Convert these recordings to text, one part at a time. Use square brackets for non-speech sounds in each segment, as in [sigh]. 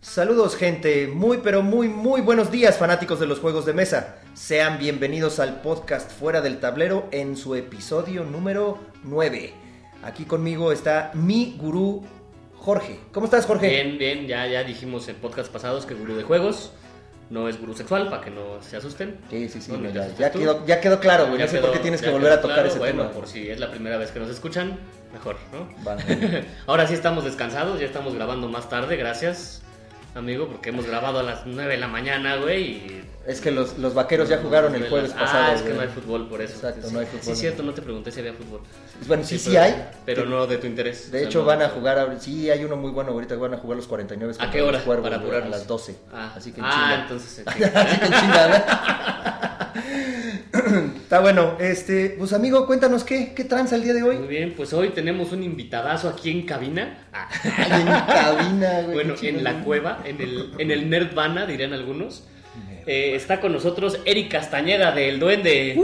Saludos gente, muy pero muy muy buenos días fanáticos de los juegos de mesa. Sean bienvenidos al podcast Fuera del Tablero en su episodio número 9. Aquí conmigo está mi gurú Jorge. ¿Cómo estás Jorge? Bien, bien, ya, ya dijimos en podcast pasados que gurú de juegos no es gurú sexual, para que no se asusten. Sí, sí, sí, No, no, ya, quedó, ya quedó claro, güey. No sé por qué tienes que volver a tocar claro, ese bueno, tema. por si es la primera vez que nos escuchan, mejor, ¿no? Vale. [laughs] Ahora sí estamos descansados, ya estamos grabando más tarde, gracias, amigo, porque hemos grabado a las 9 de la mañana, güey, y... Es que los, los vaqueros ya jugaron el jueves ah, pasado. es que no hay fútbol, por eso. Exacto, sí, no hay Sí, fútbol. es cierto, no te pregunté si había fútbol. Bueno, sí, sí pero- hay. Pero no de tu interés. De o sea, hecho, no- van a jugar, sí, hay uno muy bueno ahorita, van a jugar los 49 ¿A qué hora? Cuervos, Para güey, a apurarnos. las 12. Ah, Así que en ah, chinga. entonces... [laughs] en Así que en. [laughs] [clears throat] Está bueno, este, pues amigo, cuéntanos qué, qué tranza el día de Muy hoy. bien, pues hoy tenemos un invitadazo aquí en cabina. [laughs] Ah. Ay, en cabina, güey. Bueno, en la cueva, en el, en el Nerdvana, dirían algunos. Eh, está con nosotros Eric Castañeda del Duende. Uh,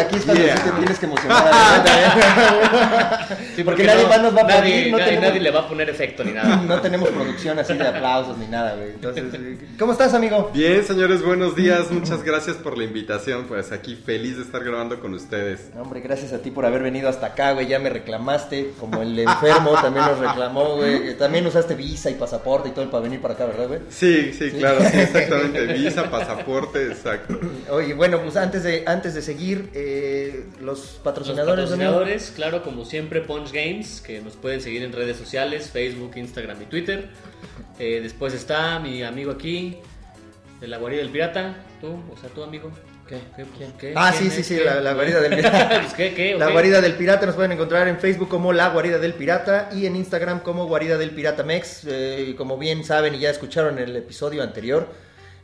aquí es cuando Yeah. sí te tienes que emocionar. ¿eh? Sí, porque nadie más nos va a nadie, aplaudir, no nadie, tenemos- nadie le va a poner efecto ni nada. [laughs] No tenemos producción así de aplausos ni nada, güey. Entonces, ¿cómo estás, amigo? Bien, señores, buenos días. Muchas gracias por la invitación. Pues aquí feliz de estar grabando con ustedes. No, Hombre, gracias a ti por haber venido hasta acá, güey. Ya me reclamaste, como el enfermo también nos reclamó, güey. También usaste visa y pasaporte y todo para venir para acá, ¿verdad, güey? Sí, sí, claro, sí, [laughs] exactamente. Visa, pasaporte, exacto. Oye, bueno, pues antes de, antes de seguir, eh, los Los patrocinadores, claro, como siempre, Punch Games, que nos pueden seguir en redes sociales, Facebook, Instagram y Twitter. Eh, después está mi amigo aquí, de la guarida del pirata. Tú, o sea, tu amigo. ¿Qué? ¿Qué? ¿Qué? Ah, ¿Quién sí, sí, sí, la, la guarida del [laughs] pirata. Pues, ¿Qué? ¿Qué? La guarida del pirata nos pueden encontrar en Facebook como La Guarida del Pirata y en Instagram como Guarida del Pirata Mex. Eh, como bien saben y ya escucharon en el episodio anterior,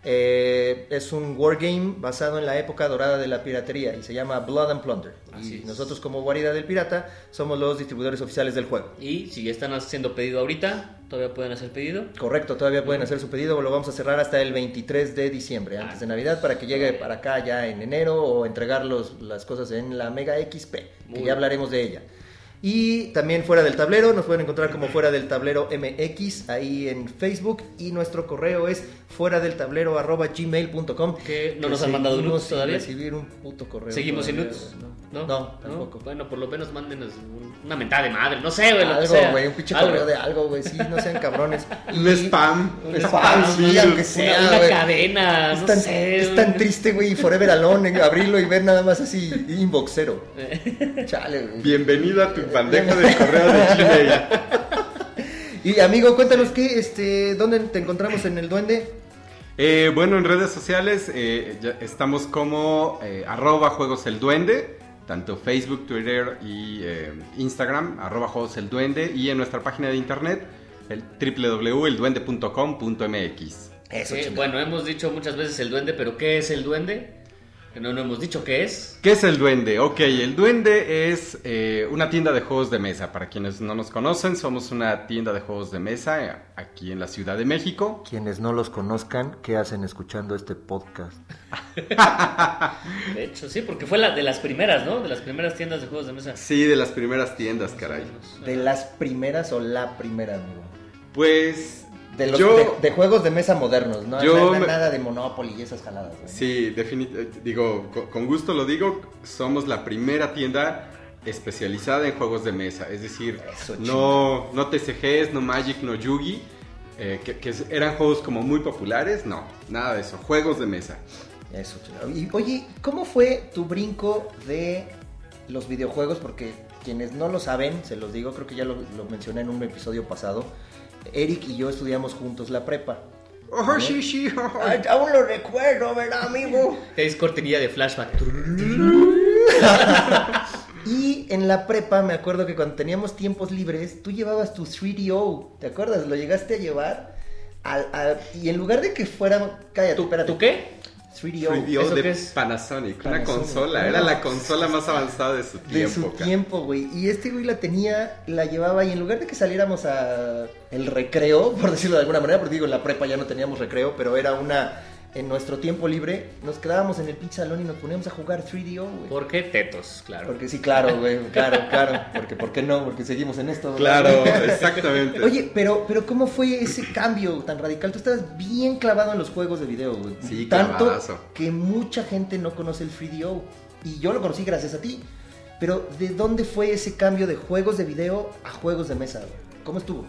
eh, es un wargame basado en la época dorada de la piratería y se llama Blood and Plunder. Así y es. nosotros como Guarida del Pirata somos los distribuidores oficiales del juego. Y si ya están haciendo pedido ahorita, todavía pueden hacer pedido. Correcto, todavía pueden hacer su pedido, lo vamos a cerrar hasta el 23 de diciembre, antes de Navidad, para que llegue para acá ya en enero o entregar los- las cosas en la Mega XP, que ya hablaremos de ella. Y también fuera del tablero, nos pueden encontrar como fuera del tablero MX ahí en Facebook y nuestro correo es fuera del tablero arroba gmail.com. Que no nos han mandado nudes todavía. recibir un puto correo. Seguimos sin nudes. ¿no? ¿No? No, tampoco. Bueno, por lo menos mándenos un- una mentada de madre. No sé, güey, Algo, güey, un pinche correo de algo, güey, sí, no sean cabrones. [laughs] Un spam. Un spam, sí, aunque Una, sea, una cadena, Es no tan, sé. es tan triste, güey, y Forever Alone, en abrirlo y ver nada más así, inbox cero. [laughs] Chale, güey. Bienvenido a tu bandeja de correo de Gmail. [laughs] Y amigo, cuéntanos qué, este, ¿dónde te encontramos en el duende? Eh, bueno, en redes sociales eh, ya estamos como eh, arroba juegos el duende, tanto Facebook, Twitter y eh, Instagram, arroba juegos el duende, y en nuestra página de internet, el www.elduende.com.mx. Eso, bueno, hemos dicho muchas veces el duende, pero ¿qué es el duende? Que no, no hemos dicho qué es. ¿Qué es el duende? Ok, el duende es eh, una tienda de juegos de mesa. Para quienes no nos conocen, somos una tienda de juegos de mesa eh, aquí en la Ciudad de México. Quienes no los conozcan, ¿qué hacen escuchando este podcast? [laughs] De hecho, sí, porque fue la de las primeras, ¿no? De las primeras tiendas de juegos de mesa. Sí, de las primeras tiendas, caray. ¿De las primeras o la primera, amigo? Pues De los yo... de, de juegos de mesa modernos, ¿no? Yo nada, me- nada de Monopoly y esas jaladas. Sí, definitivamente, digo, co- con gusto lo digo, somos la primera tienda especializada en juegos de mesa. Es decir, Eso, no, no TCGs, no Magic, no Yugi, eh, que, que eran juegos como muy populares. No, nada de eso, juegos de mesa. Eso. Y oye, ¿cómo fue tu brinco de los videojuegos? Porque quienes no lo saben, se los digo, creo que ya lo, lo mencioné en un episodio pasado. Eric y yo estudiamos juntos la prepa. Oh, sí, sí. oh. Ay, aún lo recuerdo, ¿verdad, amigo? Es cortinilla de flashback. [laughs] Y en la prepa me acuerdo que cuando teníamos tiempos libres, tú llevabas tu 3DO, ¿te acuerdas? Lo llegaste a llevar al- y en lugar de que fuera... Cállate, ¿Tú, espérate. ¿Tú qué? 3DO. 3DO ¿Eso de qué es? Panasonic, una consola, era la consola más avanzada de su De tiempo. su cara. tiempo, güey. Y este güey la tenía, la llevaba y en lugar de que saliéramos a el recreo, por decirlo de alguna manera, porque digo, en la prepa ya no teníamos recreo, pero era una en nuestro tiempo libre, nos quedábamos en el pinche salón y nos poníamos a jugar 3DO, güey. ¿Por qué tetos? Claro. Porque sí, claro, güey, claro, claro. Porque, ¿por qué no? Porque seguimos en esto. Claro, [laughs] exactamente. Oye, pero, pero ¿cómo fue ese cambio tan radical? Tú estabas bien clavado en los juegos de video, güey. Sí, Tanto clavadazo. que mucha gente no conoce el 3DO. Y yo lo conocí gracias a ti. Pero, ¿de dónde fue ese cambio de juegos de video a juegos de mesa? güey? ¿Cómo estuvo?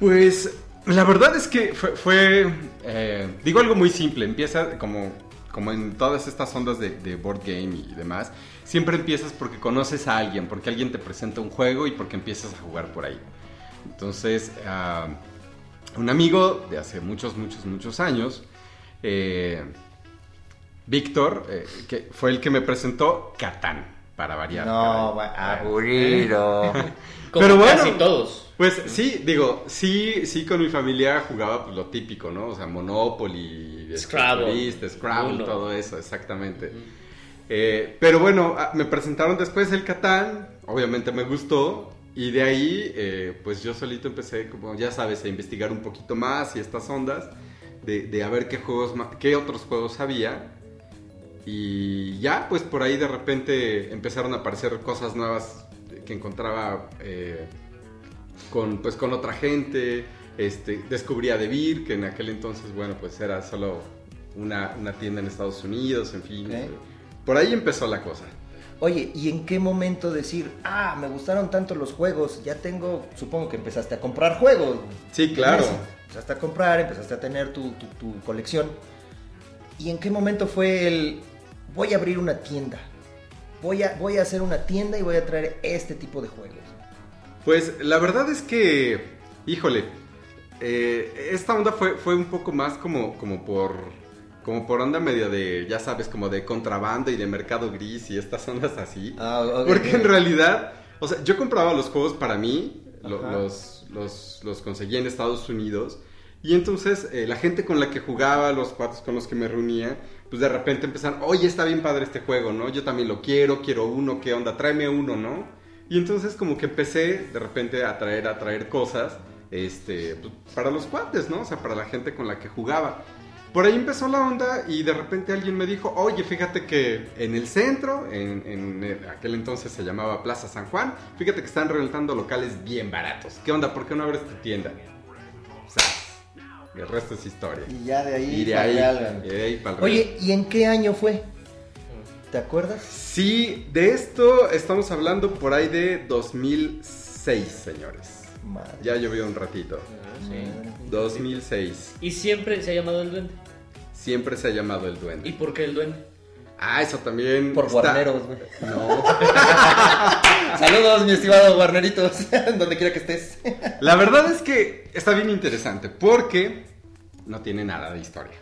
Pues la verdad es que fue, fue, eh, digo algo muy simple, empieza como, como en todas estas ondas de, de board game y demás, siempre empiezas porque conoces a alguien, porque alguien te presenta un juego y porque empiezas a jugar por ahí. Entonces, ah, un amigo de hace muchos, muchos, muchos años, eh, Víctor, eh, que fue el que me presentó Catán, para variar. No, aburrido. [laughs] Como Pero bueno. casi todos. Pues sí, digo, sí, sí con mi familia jugaba pues, lo típico, ¿no? O sea, Monopoly, Scrabble. Turista, Scrabble, Uno. todo eso, exactamente. Eh, pero bueno, ah, me presentaron después el Catán, obviamente me gustó, y de ahí, eh, pues yo solito empecé, como ya sabes, a investigar un poquito más y estas ondas, de, de a ver qué juegos, qué otros juegos había. Y ya, pues por ahí de repente empezaron a aparecer cosas nuevas que encontraba eh, con, pues, con otra gente. Este, descubrí a DeVir, que en aquel entonces, bueno, pues era solo una, una tienda en Estados Unidos, en fin. Ok. Por ahí empezó la cosa. Oye, ¿y en qué momento decir, ah, me gustaron tanto los juegos, ya tengo, supongo que empezaste a comprar juegos? Sí, claro. Empezaste a comprar, empezaste a tener tu, tu- tu colección. ¿Y en qué momento fue el, voy a abrir una tienda? Voy a, voy a hacer una tienda y voy a traer este tipo de juegos. Pues la verdad es que, híjole, eh, esta onda fue, fue un poco más como, como por como por onda medio de, ya sabes, como de contrabando y de mercado gris y estas ondas así. Ah. Porque en realidad, o sea, yo compraba los juegos para mí, lo- los, los, los conseguí en Estados Unidos. Y entonces eh, la gente con la que jugaba, los cuates con los que me reunía, pues de repente empezaron, oye, está bien padre este juego, ¿no? Yo también lo quiero, quiero uno, ¿qué onda? Tráeme uno, ¿no? Y entonces como que empecé de repente a traer, a traer cosas, este, pues, para los cuates, ¿no? O sea, para la gente con la que jugaba. Por ahí empezó la onda y de repente alguien me dijo, oye, fíjate que en el centro, en, en el- aquel entonces se llamaba Plaza San Juan, fíjate que están rentando locales bien baratos. ¿Qué onda? ¿Por qué no abres tu tienda? O sea, el resto es historia. Y ya de ahí, Y de ahí, y de ahí para el Oye, ¿y en qué año fue? ¿Te acuerdas? Sí, de esto estamos hablando por ahí de 2006, señores. Madre. Ya llovió un ratito. Ah, sí. 2006. Y siempre se ha llamado el duende. Siempre se ha llamado el ¿Y duende. por qué el duende? Ah, eso también. Por está- guarneros, güey. No. [laughs] Saludos, mi estimado guarneritos, [laughs] donde quiera que estés. La verdad es que está bien interesante porque no tiene nada de historia.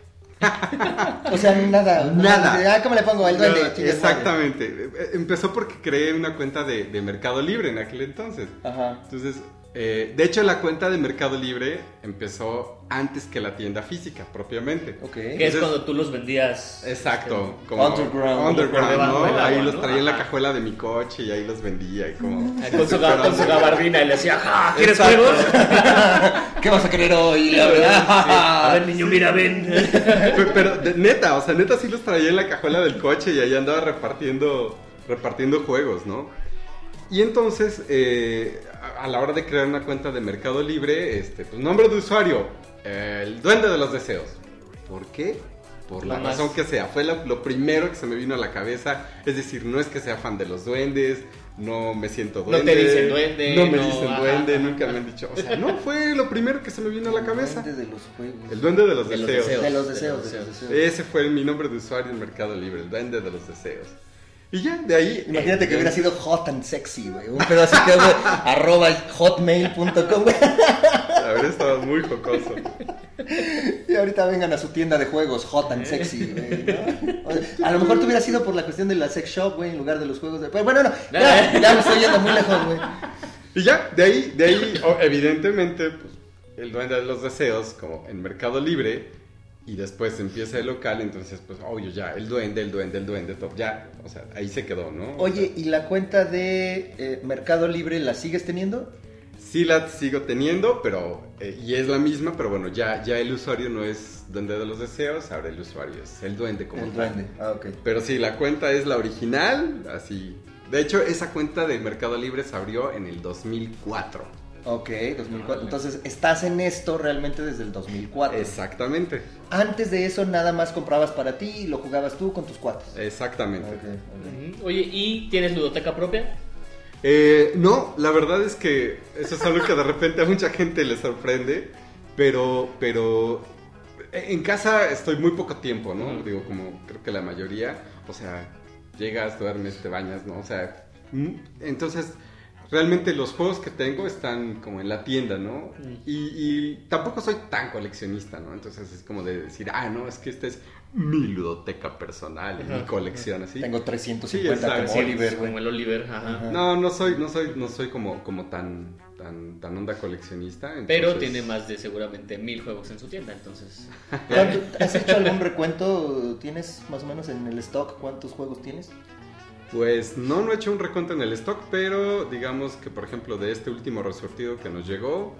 O sea, nada. Nada. Ah, ¿cómo le pongo? El duende. Nada, chingue su madre. exactamente. Empezó porque creé una cuenta de, de Mercado Libre en aquel entonces. Ajá. Entonces, eh, de hecho, la cuenta de Mercado Libre empezó antes que la tienda física, propiamente. Ok. Que es cuando tú los vendías. Exacto, como Underground. underground, Por debajo ¿no? ahí los traía en la cajuela de mi coche y ahí los vendía y como... Con su, ga- [laughs] con su gabardina y le decía, ¡Ja! ¿Quieres Exacto. juegos? [laughs] ¿Qué vas a querer hoy? La A verdad. ver, niño, mira, ven. Pero, pero, de- neta, o sea, neta sí los traía en la cajuela del coche y ahí andaba repartiendo, repartiendo juegos, ¿no? Y entonces, eh, a la hora de crear una cuenta de Mercado Libre, este, pues nombre de usuario, eh, el duende de los deseos. ¿Por qué? Por la Nomás. razón que sea. Fue lo, lo primero que se me vino a la cabeza. Es decir, no es que sea fan de los duendes, no me siento No te duende. dicen duende, No me no, dicen ajá, duende, ajá. nunca me han dicho. O sea, no, [laughs] fue lo primero que se me vino a la cabeza. El duende de los juegos. El duende de los De los deseos. deseos. De los deseos, de los deseos. Ese fue mi nombre de usuario en Mercado Libre, el duende de los deseos. Y ya, de ahí. Imagínate que hubiera sido hot and sexy, güey. Un pedo así que, [laughs] güey, arroba hotmail.com, güey. Habría estado muy jocoso. Y ahorita vengan a su tienda de juegos, hot and sexy, güey. ¿no? A lo mejor te hubiera sido por la cuestión de la sex shop, güey, en lugar de los juegos de. Pero bueno, no, ya, ya me estoy yendo muy lejos, güey. Y ya, de ahí, de ahí, evidentemente, pues, el duende de los deseos, como en Mercado Libre, y después empieza el local, entonces, pues, obvio, ya, el duende, el duende, el duende, todo, ya, o sea, ahí se quedó, ¿no? Oye, ¿y la cuenta de eh, Mercado Libre la sigues teniendo? Sí la sigo teniendo, pero eh, y es la misma, pero bueno, ya, ya el usuario no es Duende de los Deseos, ahora el usuario es el Duende como El tal. duende. Ah, ok. Pero sí, la cuenta es la original, así. De hecho, esa cuenta de Mercado Libre se abrió en el 2004. Ok, 2004. Entonces, estás en esto realmente desde el 2004. Exactamente, Antes de eso, nada más comprabas para ti y lo jugabas tú con tus cuates. exactamente. Oye, ¿y tienes ludoteca propia? Eh, no, la verdad es que eso es algo que de repente a mucha gente le sorprende, pero, pero en casa estoy muy poco tiempo, ¿no? Digo, como creo que la mayoría, o sea, llegas, duermes, te bañas, ¿no? O sea, mm, entonces realmente los juegos que tengo están como en la tienda, ¿no? Mm. Y, y tampoco soy tan coleccionista, ¿no? Entonces es como de decir, ah, no, es que esta es mi ludoteca personal, mi Ajá, colección, así. Tengo Sí, 350 exacto. como Sí, Oliver, güey. Como el Oliver, ajá. Ajá. No, no soy, no soy, no soy como, como tan, tan, tan onda coleccionista. Pero tiene más de seguramente mil juegos en su tienda, entonces. ¿Cuánto- ¿Has hecho algún recuento? ¿Tienes más o menos en el stock cuántos juegos tienes? Pues no, no he hecho un recuento en el stock, pero digamos que por ejemplo de este último resortido que nos llegó,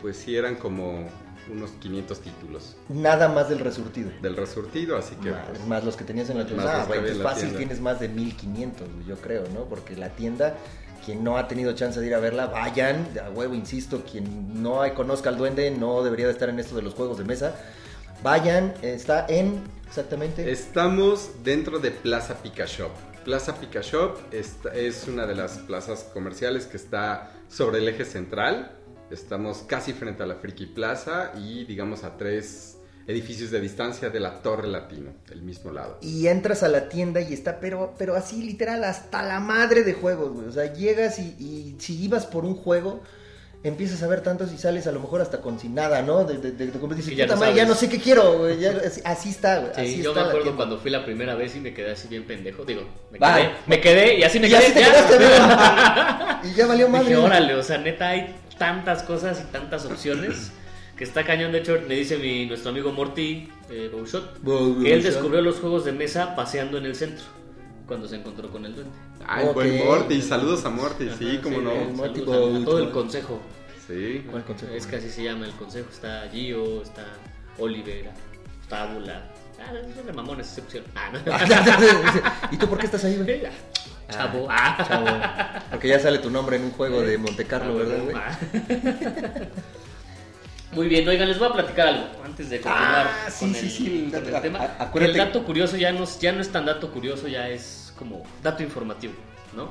pues sí eran como unos 500 títulos Nada más del resurtido. del resurtido, así que Más, pues, más los que tenías en la tienda. Ah, había pues fácil tienda. tienes más de 1500, güey, yo creo, ¿no? Porque la tienda, quien no ha tenido chance de ir a verla, vayan, a huevo, insisto, quien no conozca al duende no debería de estar en esto de los juegos de mesa. Vayan, está en exactamente. estamos dentro de Plaza Pica Shop. Plaza Pica Shop esta- es una de las plazas comerciales que está sobre el eje central. Estamos casi frente a la Friki Plaza y digamos a tres edificios de distancia de la Torre Latino, del mismo lado. Y entras a la tienda y está, pero, pero así literal, hasta la madre de juegos, güey. O sea, llegas y si ibas por un juego, empiezas a ver tantos y sales a lo mejor hasta con sin nada, ¿no? De, de, de, de- dices, Sí, ya "Puta no madre, ya sabes". no sé qué quiero, güey. ya- [laughs] así, así está, güey. Sí, así yo está me acuerdo cuando fui la primera vez y me quedé así bien pendejo. Digo, me Bye. quedé, me quedé y así me Y quedé. así ya. quedaste. [laughs] Y ya valió madre. Dije, órale, o sea, neta hay tantas cosas y tantas opciones que está cañón. De hecho, me dice mi, nuestro amigo Morty eh, Bouchot que él descubrió los juegos de mesa paseando en el centro cuando se encontró con el duende. Ay, Ok. buen Morty, saludos a Morty, sí, Ajá, cómo sí, no. saludos Morty a- a, todo el consejo. Sí. ¿Cuál consejo? Es que así se llama el consejo. Está Gio, está Olivera, está Ábula. Ah, es de mamones excepción. Ah, no. [laughs] ¿Y tú por qué estás ahí, güey? Chavo. Ah, Ah. chavo. Porque ya sale tu nombre en un juego de Monte Carlo, ¿verdad, güey? [laughs] Ah. Muy bien, oigan, les voy a platicar algo antes de continuar Ah, sí, con, sí, el, sí, con el a- tema. a- acuérdate- el dato curioso ya no, es- ya no es tan dato curioso, ya es como dato informativo, ¿no?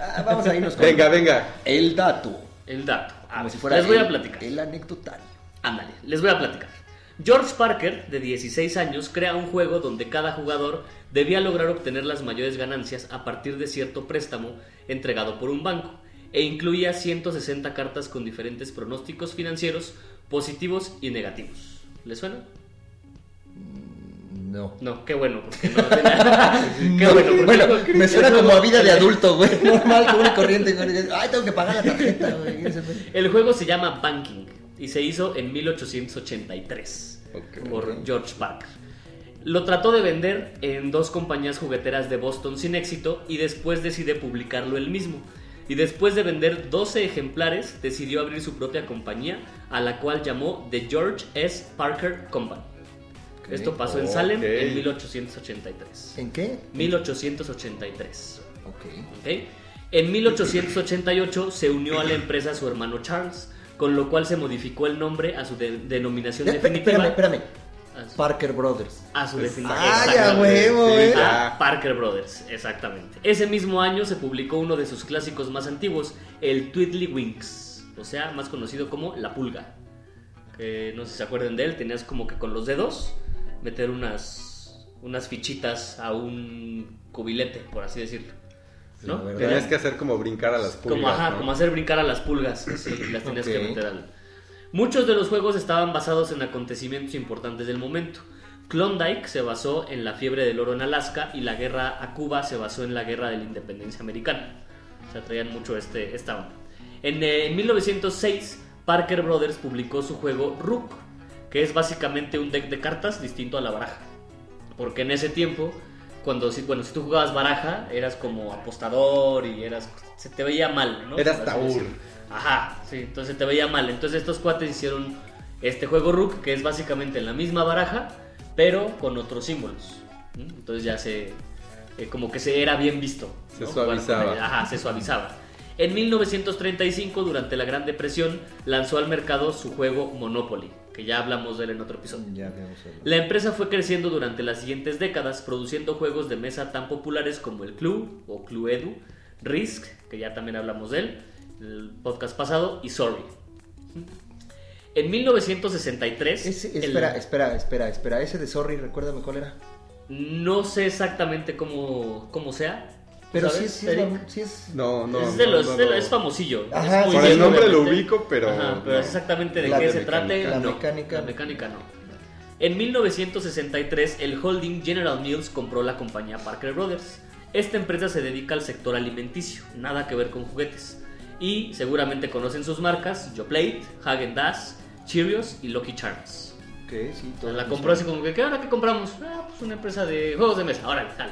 Ah, vamos a irnos [laughs] con Venga, venga. el dato. El dato. A Como ver, si fuera les voy a platicar. El anecdotario. Ándale, les voy a platicar. George Parker, de 16 años, crea un juego donde cada jugador debía lograr obtener las mayores ganancias a partir de cierto préstamo entregado por un banco, e incluía 160 cartas con diferentes pronósticos financieros positivos y negativos. ¿Les suena? No. No, qué bueno, porque no. [laughs] qué bueno, porque Bueno, no- me suena como a vida de [laughs] adulto, güey. Normal, como una corriente. güey. Ay, tengo que pagar la tarjeta, güey. El juego se llama Banking y se hizo en 1883 Ok. por. George Parker. Lo trató de vender en dos compañías jugueteras de Boston sin éxito y después decide publicarlo él mismo. Y después de vender 12 ejemplares, decidió abrir su propia compañía, a la cual llamó The George S. Parker Company. Esto pasó en Salem en 1883. ¿En qué? 1883. Ok. ¿ok? En 1888 se unió a la empresa su hermano Charles, con lo cual se modificó el nombre a su de- denominación definitiva. Espérame, espérame. Parker Brothers. a su definitiva. Ah, ya, huevo, Sí, eh. ya. A Parker Brothers, exactamente. Ese mismo año se publicó uno de sus clásicos más antiguos, el Tweedledywinks, o sea, más conocido como La Pulga. Que no sé si se acuerdan de él, tenías como que con los dedos meter unas, unas fichitas a un cubilete, por así decirlo. ¿no? Tenías que hacer como brincar a las pulgas, Como, ajá, ¿no? como hacer brincar a las pulgas. Sí, las tenías que meter al. Muchos de los juegos estaban basados en acontecimientos importantes del momento. Klondike se basó en la fiebre del oro en Alaska y la guerra a Cuba se basó en la guerra de la independencia americana. O sea, traían mucho este, esta onda. En, eh, en 1906, Parker Brothers publicó su juego Rook, que es básicamente un deck de cartas distinto a la baraja. Porque en ese tiempo cuando, si, bueno, si tú jugabas baraja, eras como apostador y eras, se te veía mal, ¿no? Eras taur. Ajá, sí, entonces te veía mal. Entonces estos cuates hicieron este juego Rook, que es básicamente en la misma baraja, pero con otros símbolos. Entonces ya se, eh, como que se era bien visto. Se ¿no? Con suavizaba. Ajá, se suavizaba. En 1935, durante la Gran Depresión, lanzó al mercado su juego Monopoly, que ya hablamos de él en otro episodio. Ya. La empresa fue creciendo durante las siguientes décadas, produciendo juegos de mesa tan populares como el Clue o Cluedo, Risk, que ya también hablamos de él, el podcast pasado, y Sorry. En 1963, Ese- el- espera, espera, espera, espera. Ese de Sorry, recuérdame cuál era. no sé exactamente cómo, cómo sea. Pero sí, ¿sabes, sí, es, sí es- No, no. es, de no, no, de- no. es famosillo. Ajá, es muy Por el nombre lo obviamente. ubico, pero. Ajá, pero no. exactamente de La qué de se trate, La no. mecánica. La mecánica no. En 1963, el holding General Mills compró la compañía Parker Brothers. Esta empresa se dedica al sector alimenticio, nada que ver con juguetes. Y seguramente conocen sus marcas: Yoplait, Hagen Dazs, Cheerios y Lucky Charms. Sí, todo La compró así como que, ¿qué ahora qué compramos? Ah, pues una empresa de juegos de mesa, órale, tal.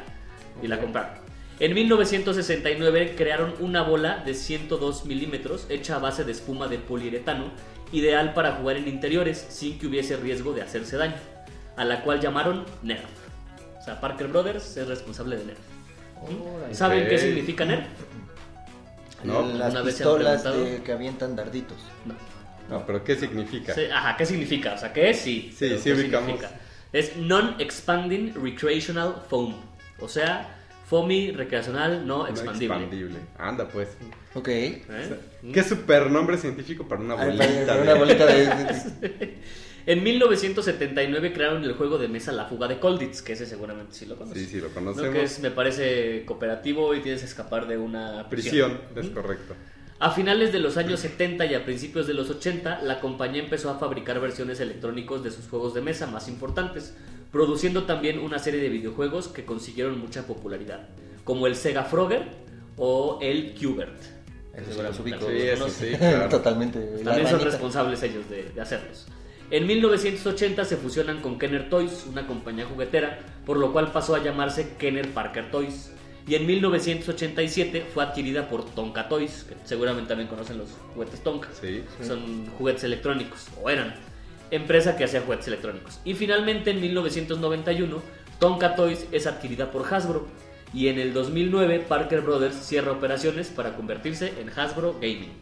Y la compraron. En 1969 crearon una bola de 102 milímetros hecha a base de espuma de poliuretano, ideal para jugar en interiores sin que hubiese riesgo de hacerse daño, a la cual llamaron Nerf. O sea, Parker Brothers es responsable de Nerf. Órale. ¿Saben qué Ok. significa Nerf? No, Las pistolas de- que avientan darditos. No. No, pero ¿qué significa? Sí, ajá, ¿qué significa? O sea, ¿qué es? Sí. Sí, sí ¿qué ubicamos. significa? Es Non-Expanding Recreational Foam. O sea, foamy recreacional no No expandible. expandible. Anda, pues. Ok. ¿Eh? Qué super nombre científico para una Ay, bolita. para- para de- una bolita de... [laughs] En 1979 crearon el juego de mesa La Fuga de Colditz, que ese seguramente sí lo conoces. Sí, sí, lo ¿no? conocemos. Que es, me parece cooperativo y tienes que escapar de una Prisión, es correcto. A finales de los años 70 y a principios de los 80, la compañía empezó a fabricar versiones electrónicos de sus juegos de mesa más importantes, produciendo también una serie de videojuegos que consiguieron mucha popularidad, como el Sega Frogger o el Qbert. Eso sí los. Sí, claro. [laughs] Totalmente. También son responsables ellos de, de hacerlos. En 1980 se fusionan con Kenner Toys, una compañía juguetera, por lo cual pasó a llamarse Kenner Parker Toys. Y en 1987 fue adquirida por Tonka Toys, que seguramente también conocen los juguetes Tonka. Sí. Son juguetes electrónicos, o eran. Empresa que hacía juguetes electrónicos. Y finalmente en 1991, Tonka Toys es adquirida por Hasbro. Y en el 2009, Parker Brothers cierra operaciones para convertirse en Hasbro Gaming.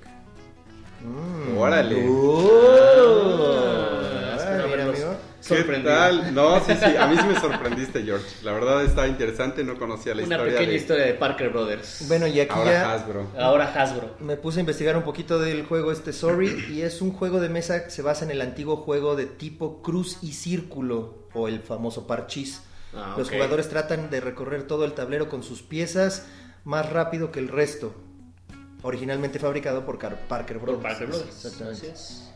Mm. Órale. Oh. ¿Qué tal? No, sí, sí, a mí sí me sorprendiste, George. La verdad está interesante, no conocía la Una historia pequeña de historia de Parker Brothers. Bueno, y aquí ahora ya Hasbro. Ahora Hasbro. me puse a investigar un poquito del juego este Sorry y es un juego de mesa que se basa en el antiguo juego de tipo cruz y círculo o el famoso parchís. Ah, Los jugadores tratan de recorrer todo el tablero con sus piezas más rápido que el resto. Originalmente fabricado por Car- Parker Por Brothers. Parker Brothers. Exactamente. Así es.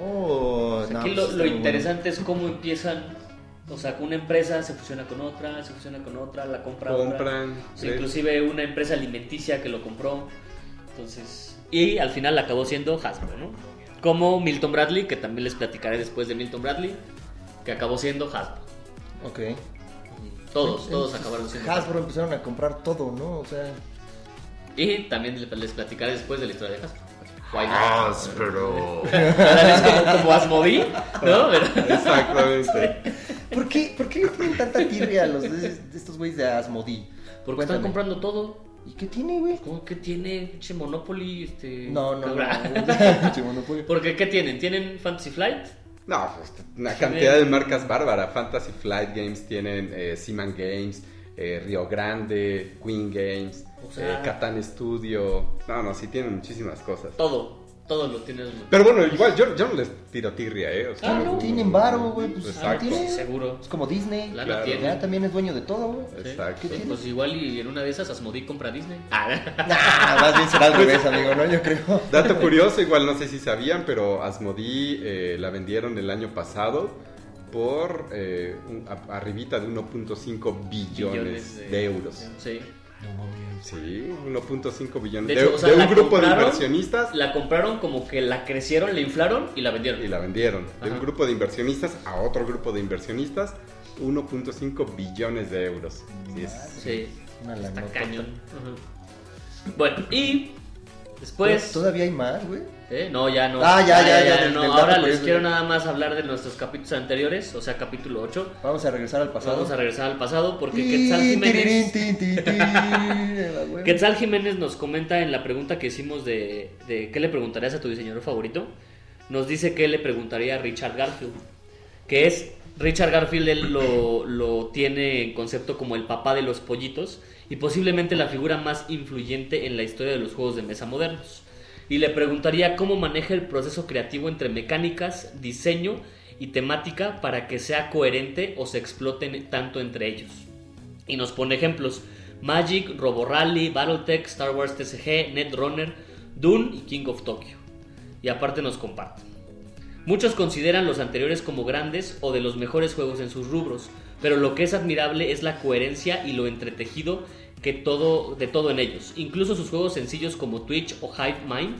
Oh, pues lo, muy interesante es cómo empiezan. O sea, una empresa se fusiona con otra, se fusiona con otra, la compra otra. Compran. Sí, sí. inclusive una empresa alimenticia que lo compró. Entonces. Y al final acabó siendo Hasbro, ¿no? Como Milton Bradley, que también les platicaré después de Milton Bradley, que acabó siendo Hasbro. Ok. Todos, todos acabaron siendo Hasbro empezaron a comprar todo, ¿no? O sea, Y también les platicaré después de la historia de Hasbro. Why not? Es [laughs] como, como Asmodee, ¿no? Exactamente. ¿por qué, ¿por qué le tienen tanta tirria a los de, de estos güeyes de Asmodee? Porque están comprando todo. ¿Y qué tiene, güey? ¿Cómo que tiene pinche Monopoly? Este... No, no, no. [laughs] Monopoly. Porque ¿qué tienen? ¿Tienen Fantasy Flight? No, pues una cantidad de marcas bárbara. Fantasy Flight Games tienen eh, Seaman Games, eh, Río Grande, Queen Games, O sea- eh, Catan Studio. No, no, sí tienen muchísimas cosas. Todo. Todo lo tienes. Pero bueno, igual yo, yo no les tiro tirria, ¿eh? O sea, Ah, no. Tienen varo, güey. Pues Exacto. tiene. Seguro. Es como Disney. Lana Claro. tiene. Ya también es dueño de todo, güey. Sí. Exacto. Pues igual y en una de esas Asmodee compra Disney. Ah, [laughs] Nah, más bien será al revés, amigo, ¿no? Yo creo. [laughs] Dato curioso, igual no sé si sabían, pero Asmodee eh, la vendieron el año pasado por eh, un- a- arribita de 1.5 billones de, euros. Sí. Sí, 1.5 billones De de, hecho, o sea, de un grupo de inversionistas La compraron como que la crecieron, la inflaron y la vendieron. y la vendieron. De un grupo de inversionistas a otro grupo de inversionistas 1.5 billones de euros. Sí, es- Sí, Una está cañón. Bueno, y después... ¿Todavía hay más, güey? ¿Eh? No, ya no. Ah, ya, ya, ya, no. Ahora les quiero nada más hablar de nuestros capítulos anteriores, o sea, capítulo 8. Vamos a regresar al pasado. Vamos a regresar al pasado porque Quetzal Jiménez. [laughs] Quetzal Jiménez nos comenta en la pregunta que hicimos de, de ¿qué le preguntarías a tu diseñador favorito? Nos dice que le preguntaría a Richard Garfield, que es Richard Garfield él lo, lo tiene en concepto como el papá de los pollitos y posiblemente la figura más influyente en la historia de los juegos de mesa modernos. Y le preguntaría cómo maneja el proceso creativo entre mecánicas, diseño y temática para que sea coherente o se exploten tanto entre ellos. Y nos pone ejemplos: Magic, Robo Rally, Battletech, Star Wars TCG, Netrunner, Dune y King of Tokyo. Y aparte nos comparte. Muchos consideran los anteriores como grandes o de los mejores juegos en sus rubros, pero lo que es admirable es la coherencia y lo entretejido que todo, de todo en ellos. Incluso sus juegos sencillos como Twitch o Hive Mind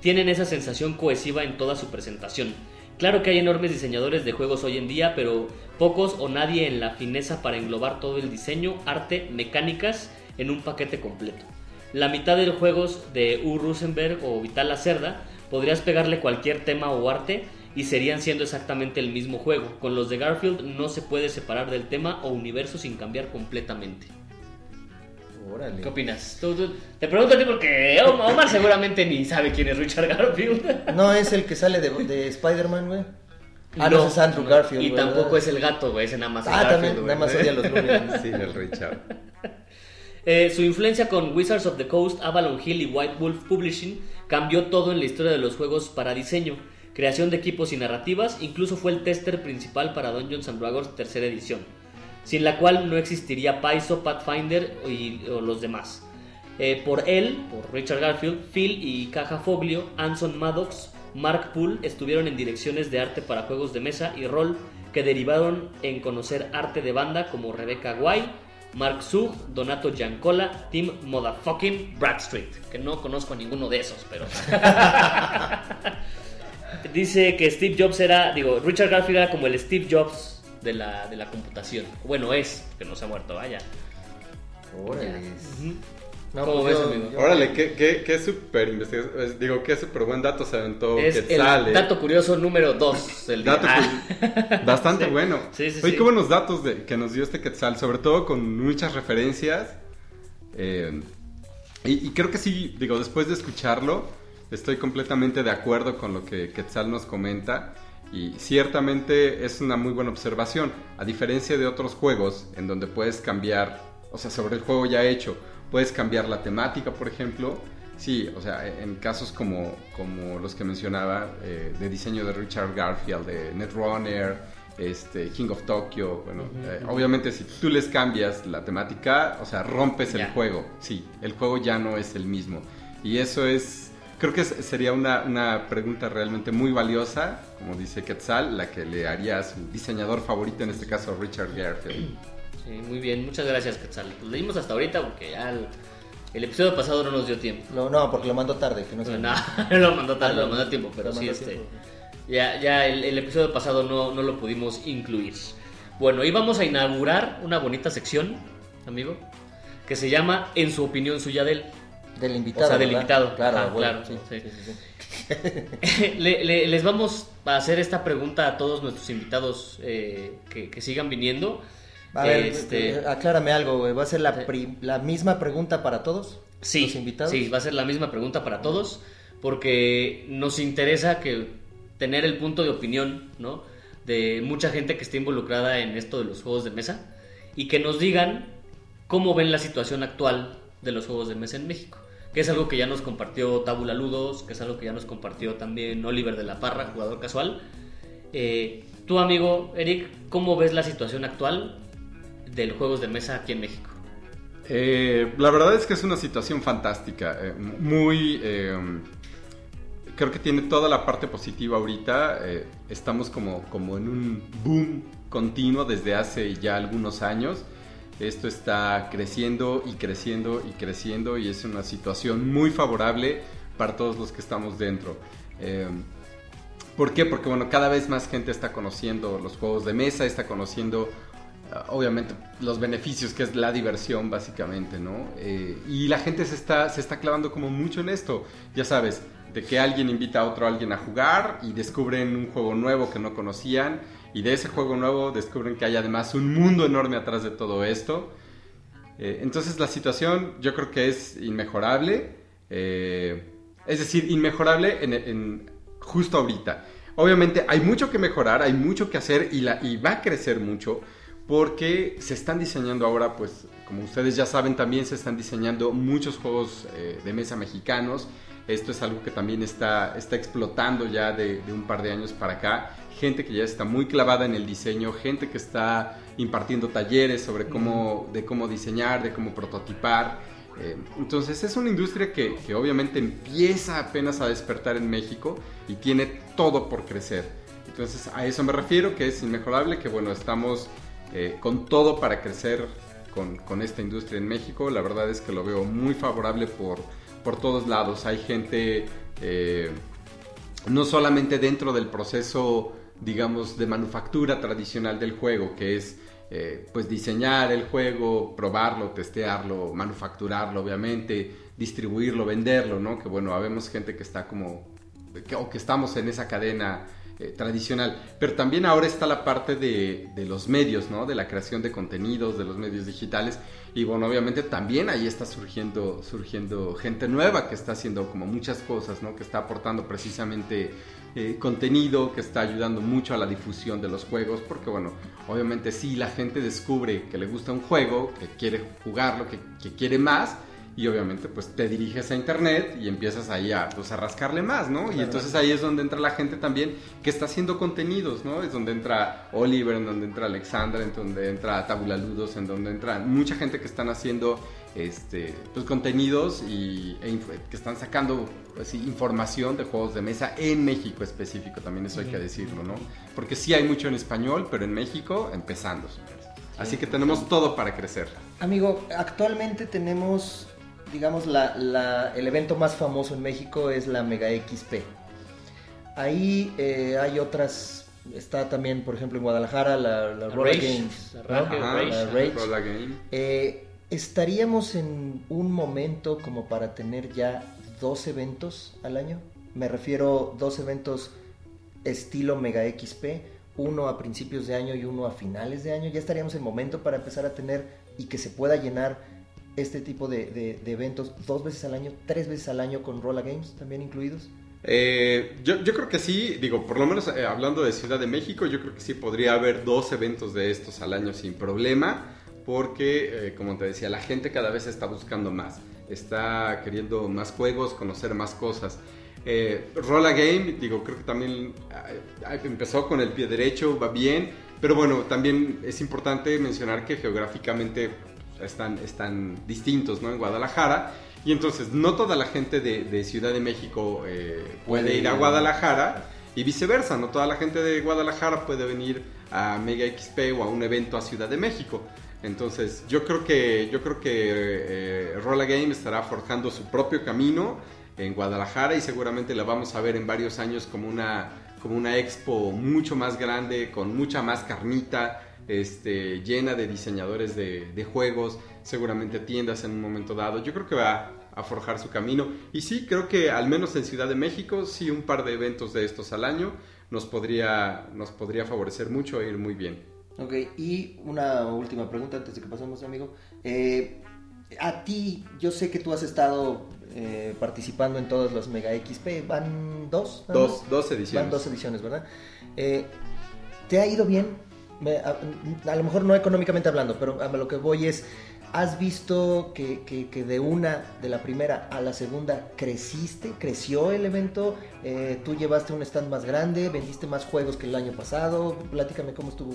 tienen esa sensación cohesiva en toda su presentación. Claro que hay enormes diseñadores de juegos hoy en día, pero pocos o nadie en la fineza para englobar todo el diseño, arte, mecánicas en un paquete completo. La mitad de los juegos de U. Rosenberg o Vital Lacerda podrías pegarle cualquier tema o arte y serían siendo exactamente el mismo juego. Con los de Garfield no se puede separar del tema o universo sin cambiar completamente. Órale. ¿Qué opinas? Tú- tú- te pregunto a ti porque Om- Omar seguramente ni sabe quién es Richard Garfield. [laughs] No es el que sale de, de Spider-Man, güey. Ah, no, ese es Andrew no. Garfield. Y tampoco es el gato, güey, ese nada más es Ah, Garfield, también, güey. nada más odia a los [laughs] Looney Sí, el Richard. Eh, su influencia con Wizards of the Coast, Avalon Hill y White Wolf Publishing cambió todo en la historia de los juegos para diseño, creación de equipos y narrativas, incluso fue el tester principal para Dungeons and Dragons tercera edición, sin la cual no existiría Paizo, Pathfinder y, o los demás. Eh, por él, por Richard Garfield, Phil y Caja Foglio, Anson Maddox, Mark Poole estuvieron en direcciones de arte para juegos de mesa y rol que derivaron en conocer arte de banda como Rebecca Guay, Mark Zug, Donato Giancola, Tim Motherfucking Bradstreet, que no conozco a ninguno de esos, pero... [laughs] [laughs] Dice que Steve Jobs era, digo, Richard Garfield era como el Steve Jobs de la, de la computación. Bueno, es, que no se ha muerto, vaya. Órale. No, ¿Cómo pues ves, yo- amigo? yo- Órale, qué, qué, qué súper investigación. es- Digo, qué súper buen dato se aventó Es el Quetzal, eh. dato curioso número 2 del día. Dato Ah. [laughs] Bastante Sí. bueno. Sí, sí, Oye, sí. qué buenos datos de, que nos dio este Quetzal, sobre todo con muchas referencias. Eh, y, y creo que sí, digo, después de escucharlo, estoy completamente de acuerdo con lo que Quetzal nos comenta. Y ciertamente es una muy buena observación. A diferencia de otros juegos en donde puedes cambiar, o sea, sobre el juego ya hecho, puedes cambiar la temática, por ejemplo. Sí, o sea, en casos como, como los que mencionaba, eh, de diseño de Richard Garfield, de Netrunner, este, King of Tokyo, bueno, eh, obviamente si tú les cambias la temática, o sea, rompes Ya. el juego, sí, el juego ya no es el mismo. Y eso es, creo que sería una, una pregunta realmente muy valiosa, como dice Quetzal, la que le haría a su diseñador favorito, en este caso Richard Garfield. Sí, muy bien, muchas gracias, Quetzal. Pues leímos hasta ahorita porque ya el, el episodio pasado no nos dio tiempo. No, no, porque lo mandó tarde. Que no se- [laughs] No, lo mandó tarde, Ah, lo mandó a tiempo, pero sí, este. tiempo. Ya, ya el, el episodio pasado no, no lo pudimos incluir. Bueno, y vamos a inaugurar una bonita sección, amigo, que se llama En su opinión suya de él. Del invitado. O sea, del ¿verdad? invitado. Claro, Ajá, bueno, claro, sí, sí. [laughs] Le- le- les vamos a hacer esta pregunta a todos nuestros invitados eh, que, que sigan viniendo. A ver, Este, eh, aclárame algo, güey. ¿Va a ser la, pri- la misma pregunta para todos? Sí, ¿Los invitados? sí, va a ser la misma pregunta para todos, porque nos interesa que tener el punto de opinión, ¿no? De mucha gente que esté involucrada en esto de los juegos de mesa y que nos digan cómo ven la situación actual de los juegos de mesa en México, que es algo que ya nos compartió Tabula Ludos, que es algo que ya nos compartió también Oliver de la Parra, jugador casual. Eh, tú, amigo Eric, ¿cómo ves la situación actual de los juegos de mesa aquí en México? Eh, la verdad es que es una situación fantástica, eh, muy... eh, creo que tiene toda la parte positiva ahorita, eh, estamos como, como en un boom continuo desde hace ya algunos años, esto está creciendo y creciendo y creciendo y es una situación muy favorable para todos los que estamos dentro. Eh, ¿Por qué? Porque bueno, cada vez más gente está conociendo los juegos de mesa, está conociendo ah, obviamente los beneficios que es la diversión básicamente, ¿no? Eh, y la gente se está, se está clavando como mucho en esto, ya sabes, de que alguien invita a otro alguien a jugar y descubren un juego nuevo que no conocían y de ese juego nuevo descubren que hay además un mundo enorme atrás de todo esto. Eh, entonces la situación yo creo que es inmejorable, eh, es decir, inmejorable en, justo ahorita. Obviamente hay mucho que mejorar, hay mucho que hacer y, la, y va a crecer mucho porque se están diseñando ahora, pues como ustedes ya saben, también se están diseñando muchos juegos eh, de mesa mexicanos. Esto es algo que también está, está explotando ya de, un par de años para acá. Gente que ya está muy clavada en el diseño, gente que está impartiendo talleres sobre cómo, de cómo diseñar, de cómo prototipar. Eh, entonces es una industria que, que, obviamente empieza apenas a despertar en México y tiene todo por crecer. Entonces a eso me refiero, que es inmejorable, que bueno, estamos eh, con todo para crecer con, con, esta industria en México. La verdad es que lo veo muy favorable por, por todos lados. Hay gente, eh, no solamente dentro del proceso, digamos, de manufactura tradicional del juego, que es eh, pues diseñar el juego, probarlo, testearlo, manufacturarlo, obviamente, distribuirlo, venderlo, ¿no? Que bueno, habemos gente que está como, que estamos en esa cadena eh, tradicional. Pero también ahora está la parte de, los medios, ¿no? De la creación de contenidos, de los medios digitales. Y bueno, obviamente también ahí está surgiendo, surgiendo gente nueva que está haciendo como muchas cosas, ¿no? Que está aportando precisamente eh, contenido, que está ayudando mucho a la difusión de los juegos. Porque bueno, obviamente si la gente descubre que le gusta un juego, que quiere jugarlo, que, que quiere más y obviamente pues te diriges a internet y empiezas ahí a, pues, a rascarle más, ¿no? Y entonces ahí es donde entra la gente también que está haciendo contenidos, ¿no? Es donde entra Oliver, en donde entra Alexandra, en donde entra Tabula Ludos, en donde entra mucha gente que están haciendo este, pues, contenidos y, e que están sacando pues, información de juegos de mesa en México específico, también eso hay que decirlo, ¿no? Porque sí hay mucho en español, pero en México empezando, Así que tenemos todo para crecer. Amigo, actualmente tenemos digamos, la, el evento más famoso en México es la Mega XP. Ahí eh, hay otras, está también, por ejemplo, en Guadalajara la, la, Rolla Games. La, Rage. Eh, estaríamos en un momento como para tener ya dos eventos al año. Me refiero dos eventos estilo Mega XP, uno a principios de año y uno a finales de año. Ya estaríamos en momento para empezar a tener y que se pueda llenar este tipo de, eventos dos veces al año, tres veces al año con Rolla Games también incluidos? Eh, yo, creo que sí, digo, por lo menos eh, hablando de Ciudad de México, yo creo que sí podría haber dos eventos de estos al año sin problema, porque, eh, como te decía, la gente cada vez está buscando más, está queriendo más juegos, conocer más cosas. Rolla Game, digo, creo que también empezó con el pie derecho, va bien, pero bueno, también es importante mencionar que geográficamente están, están distintos, ¿no? En Guadalajara. Y entonces no toda la gente de, Ciudad de México eh, puede ir a Guadalajara y viceversa, no toda la gente de Guadalajara puede venir a Mega XP o a un evento a Ciudad de México. Entonces yo creo que, yo creo que eh, Game estará forjando su propio camino en Guadalajara y seguramente la vamos a ver en varios años como una, como una expo mucho más grande, con mucha más carnita, este, llena de diseñadores de, juegos, seguramente tiendas en un momento dado. Yo creo que va a forjar su camino. Y sí, creo que al menos en Ciudad de México, sí, un par de eventos de estos al año nos podría, nos podría favorecer mucho e ir muy bien. Ok, y una última pregunta antes de que pasemos, amigo. Eh, a ti, yo sé que tú has estado eh, participando en todas las Mega XP, van dos, dos, dos ediciones. Van dos ediciones, ¿verdad? Eh, ¿Te ha ido bien? a, lo mejor no económicamente hablando, pero a lo que voy es, ¿has visto que, que, de una, de la primera a la segunda, creciste? ¿Creció el evento? Eh, ¿Tú llevaste un stand más grande? ¿Vendiste más juegos que el año pasado? Platícame cómo estuvo.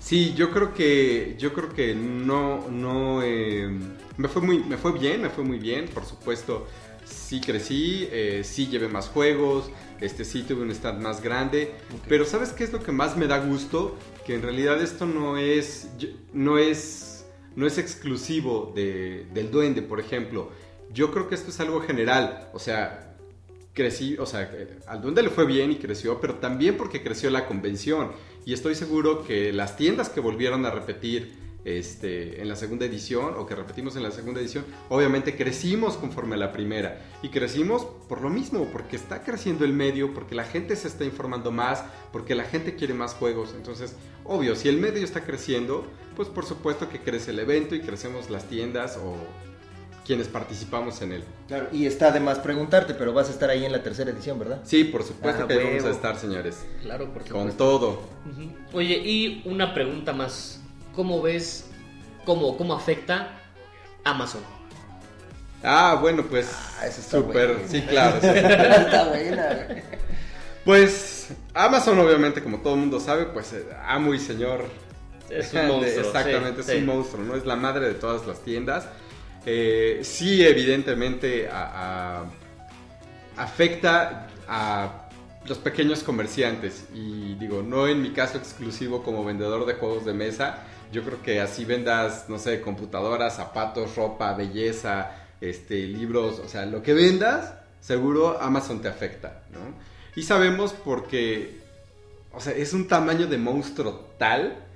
Sí, yo creo que yo creo que no no eh, me fue muy me fue bien, me fue muy bien, por supuesto. Sí crecí, eh, sí llevé más juegos, este sí tuve un stand más grande, pero ¿sabes qué es lo que más me da gusto? Que en realidad esto no es, no es, no es exclusivo de, del duende, por ejemplo. Yo creo que esto es algo general, o sea, crecí, o sea, eh, al duende le fue bien y creció, pero también porque creció la convención. Y estoy seguro que las tiendas que volvieron a repetir este, en la segunda edición o que repetimos en la segunda edición, obviamente crecimos conforme a la primera y crecimos por lo mismo, porque está creciendo el medio, porque la gente se está informando más, porque la gente quiere más juegos. Entonces, obvio, si el medio está creciendo, pues por supuesto que crece el evento y crecemos las tiendas o quienes participamos en él. Claro, y está de más preguntarte, pero vas a estar ahí en la tercera edición, ¿verdad? Sí, por supuesto Ah, que ahí vamos a huevo. estar, señores. Claro, por supuesto. Con todo. Oye, y una pregunta más. ¿Cómo ves, cómo, cómo afecta Amazon? Ah, bueno, pues Ah, eso está súper, bueno. sí, claro. sí. [laughs] está buena. Pues Amazon obviamente, como todo el mundo sabe, pues eh, amo y señor. Es un [laughs] monstruo. Exactamente, sí, es sí. un monstruo, ¿no? Es la madre de todas las tiendas. Eh, sí, evidentemente afecta a los pequeños comerciantes. Y digo, no en mi caso exclusivo como vendedor de juegos de mesa. Yo creo que así vendas, no sé, computadoras, zapatos, ropa, belleza, este, libros, o sea, lo que vendas, seguro Amazon te afecta, ¿no? Y sabemos porque, o sea, es un tamaño de monstruo tal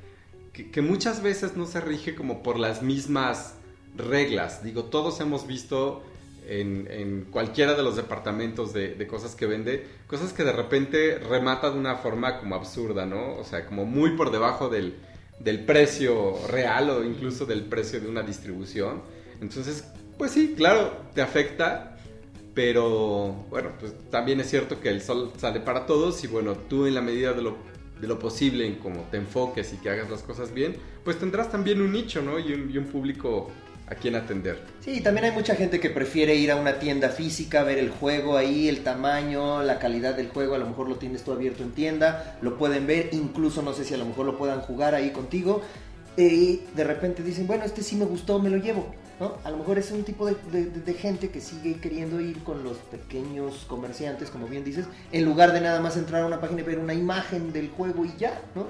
que muchas veces no se rige como por las mismas reglas. Digo, todos hemos visto en, en cualquiera de los departamentos de, de cosas que vende, cosas que de repente remata de una forma como absurda, ¿no? O sea, como muy por debajo del, del precio real o incluso del precio de una distribución. Entonces, pues sí, claro, te afecta, pero bueno, pues también es cierto que el sol sale para todos y bueno, tú en la medida de lo, de lo posible, en cómo te enfoques y que hagas las cosas bien, pues tendrás también un nicho, ¿no? Y un, y un público a quien atender. Sí, también hay mucha gente que prefiere ir a una tienda física, ver el juego ahí, el tamaño, la calidad del juego, a lo mejor lo tienes tú abierto en tienda, lo pueden ver, incluso no sé si a lo mejor lo puedan jugar ahí contigo, y de repente dicen, bueno, este sí me gustó, me lo llevo, ¿no? A lo mejor es un tipo de, de- de gente que sigue queriendo ir con los pequeños comerciantes, como bien dices, en lugar de nada más entrar a una página y ver una imagen del juego y ya, ¿no?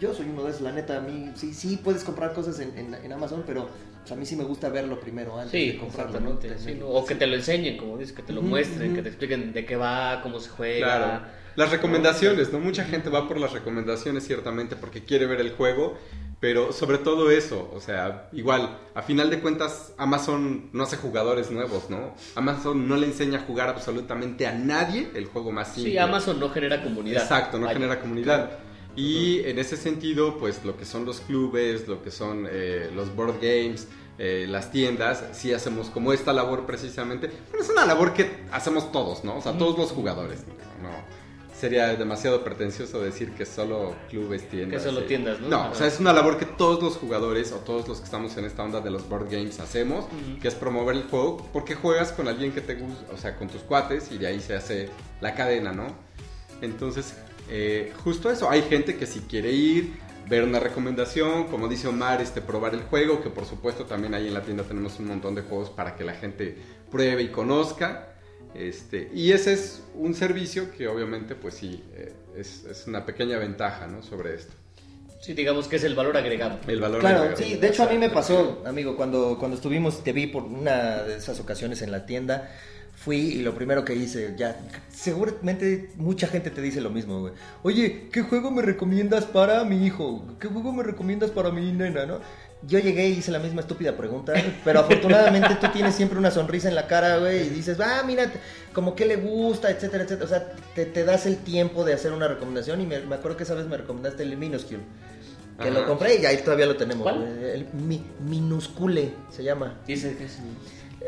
Yo soy uno de esos, la neta, a mí sí, sí puedes comprar cosas en, en- en Amazon, pero pues, a mí sí me gusta verlo primero antes Sí, de comprarlo, ¿no? exactamente. sí, ¿no? O que te lo enseñen, como dices, que te lo muestren, que te expliquen de qué va, cómo se juega. Claro. Las recomendaciones, ¿no? Mucha gente va por las recomendaciones ciertamente porque quiere ver el juego, pero sobre todo eso, o sea, igual, a final de cuentas Amazon no hace jugadores nuevos, ¿no? Amazon no le enseña a jugar absolutamente a nadie el juego más simple. Sí, Amazon no genera comunidad. Exacto, no Vaya. genera comunidad. Y en ese sentido, pues lo que son los clubes, lo que son eh, los board games, eh, las tiendas, sí hacemos como esta labor precisamente. Pero es una labor que hacemos todos, ¿no? O sea, todos los jugadores. No, sería demasiado pretencioso decir que solo clubes, tiendas. Que solo eh. tiendas, ¿no? No, o sea, es una labor que todos los jugadores o todos los que estamos en esta onda de los board games hacemos, Ujú. que es promover el juego porque juegas con alguien que te gusta, o sea, con tus cuates y de ahí se hace la cadena, ¿no? Entonces, eh, justo eso, hay gente que si quiere ir, ver una recomendación, como dice Omar, este, probar el juego, que por supuesto también ahí en la tienda tenemos un montón de juegos para que la gente pruebe y conozca. Este, y ese es un servicio que obviamente, pues sí, eh, es, es una pequeña ventaja, ¿no? Sobre esto. Sí, digamos que es el valor agregado. El valor Claro, agregado. sí, de hecho a mí me pasó, amigo, cuando, cuando estuvimos, te vi por una de esas ocasiones en la tienda, fui y lo primero que hice, ya, seguramente mucha gente te dice lo mismo, güey. Oye, ¿qué juego me recomiendas para mi hijo? ¿Qué juego me recomiendas para mi nena, no? Yo llegué y hice la misma estúpida pregunta, pero afortunadamente tú tienes siempre una sonrisa en la cara, güey, y dices, ah, mira, como que le gusta, etcétera, etcétera. O sea, te, te das el tiempo de hacer una recomendación y me, me acuerdo que esa vez me recomendaste el Minuscule. Que Ajá. lo compré y ahí todavía lo tenemos. ¿Cuál? El mi- Minuscule se llama. Dice que es...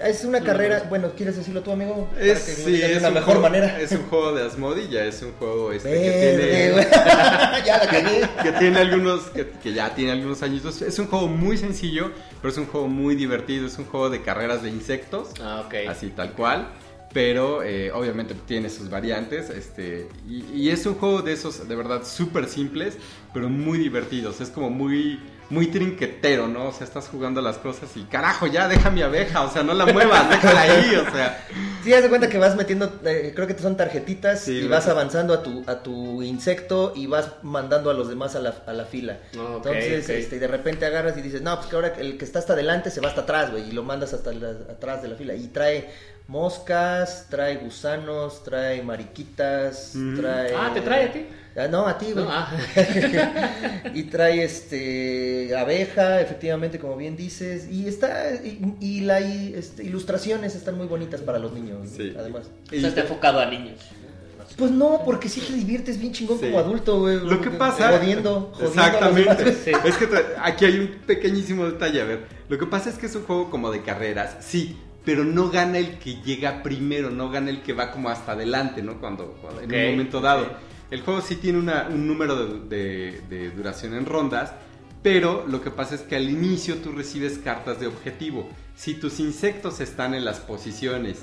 Es una carrera, bueno, ¿quieres decirlo tú, amigo? Es, que sí, un mejor juego- manera. Es un juego de Asmodee, ya es un juego este, que Verde, tiene... güey. [laughs] [laughs] ya la cagué. que tiene algunos que, que ya tiene algunos añitos es un juego muy sencillo pero es un juego muy divertido es un juego de carreras de insectos Ah, ok. así tal cual pero eh, obviamente tiene sus variantes este y, y es un juego de esos de verdad súper simples pero muy divertidos es como muy muy trinquetero, ¿no? O sea, estás jugando las cosas y carajo, ya deja mi abeja, o sea, no la muevas, [laughs] déjala ahí, o sea. Sí, haz de cuenta que vas metiendo, eh, creo que son tarjetitas Sí, y vas avanzando a tu, a tu insecto y vas mandando a los demás a la, a la fila. Ok, Entonces, este, de repente agarras y dices, no, pues que ahora el que está hasta adelante se va hasta atrás, güey, y lo mandas hasta la- atrás de la fila. Y trae moscas, trae gusanos, trae mariquitas, trae... Ah, ¿te trae a ti? Ah, no, a ti, güey. No, ah. [laughs] y trae este abeja, efectivamente, como bien dices. Y está y, y la y, este, ilustraciones están muy bonitas para los niños, Sí. además. O sea, está enfocado a niños. Pues no, porque sí te diviertes bien chingón Sí. como adulto, güey. Lo que pasa. Jodiendo, jodiendo Exactamente. Sí. [laughs] Es que aquí hay un pequeñísimo detalle. A ver, lo que pasa es que es un juego como de carreras, sí, pero no gana el que llega primero, no gana el que va como hasta adelante, ¿no? Cuando, cuando- en un momento dado. ok. El juego sí tiene una- un número de, de- de duración en rondas, pero lo que pasa es que al inicio tú recibes cartas de objetivo. Si tus insectos están en las posiciones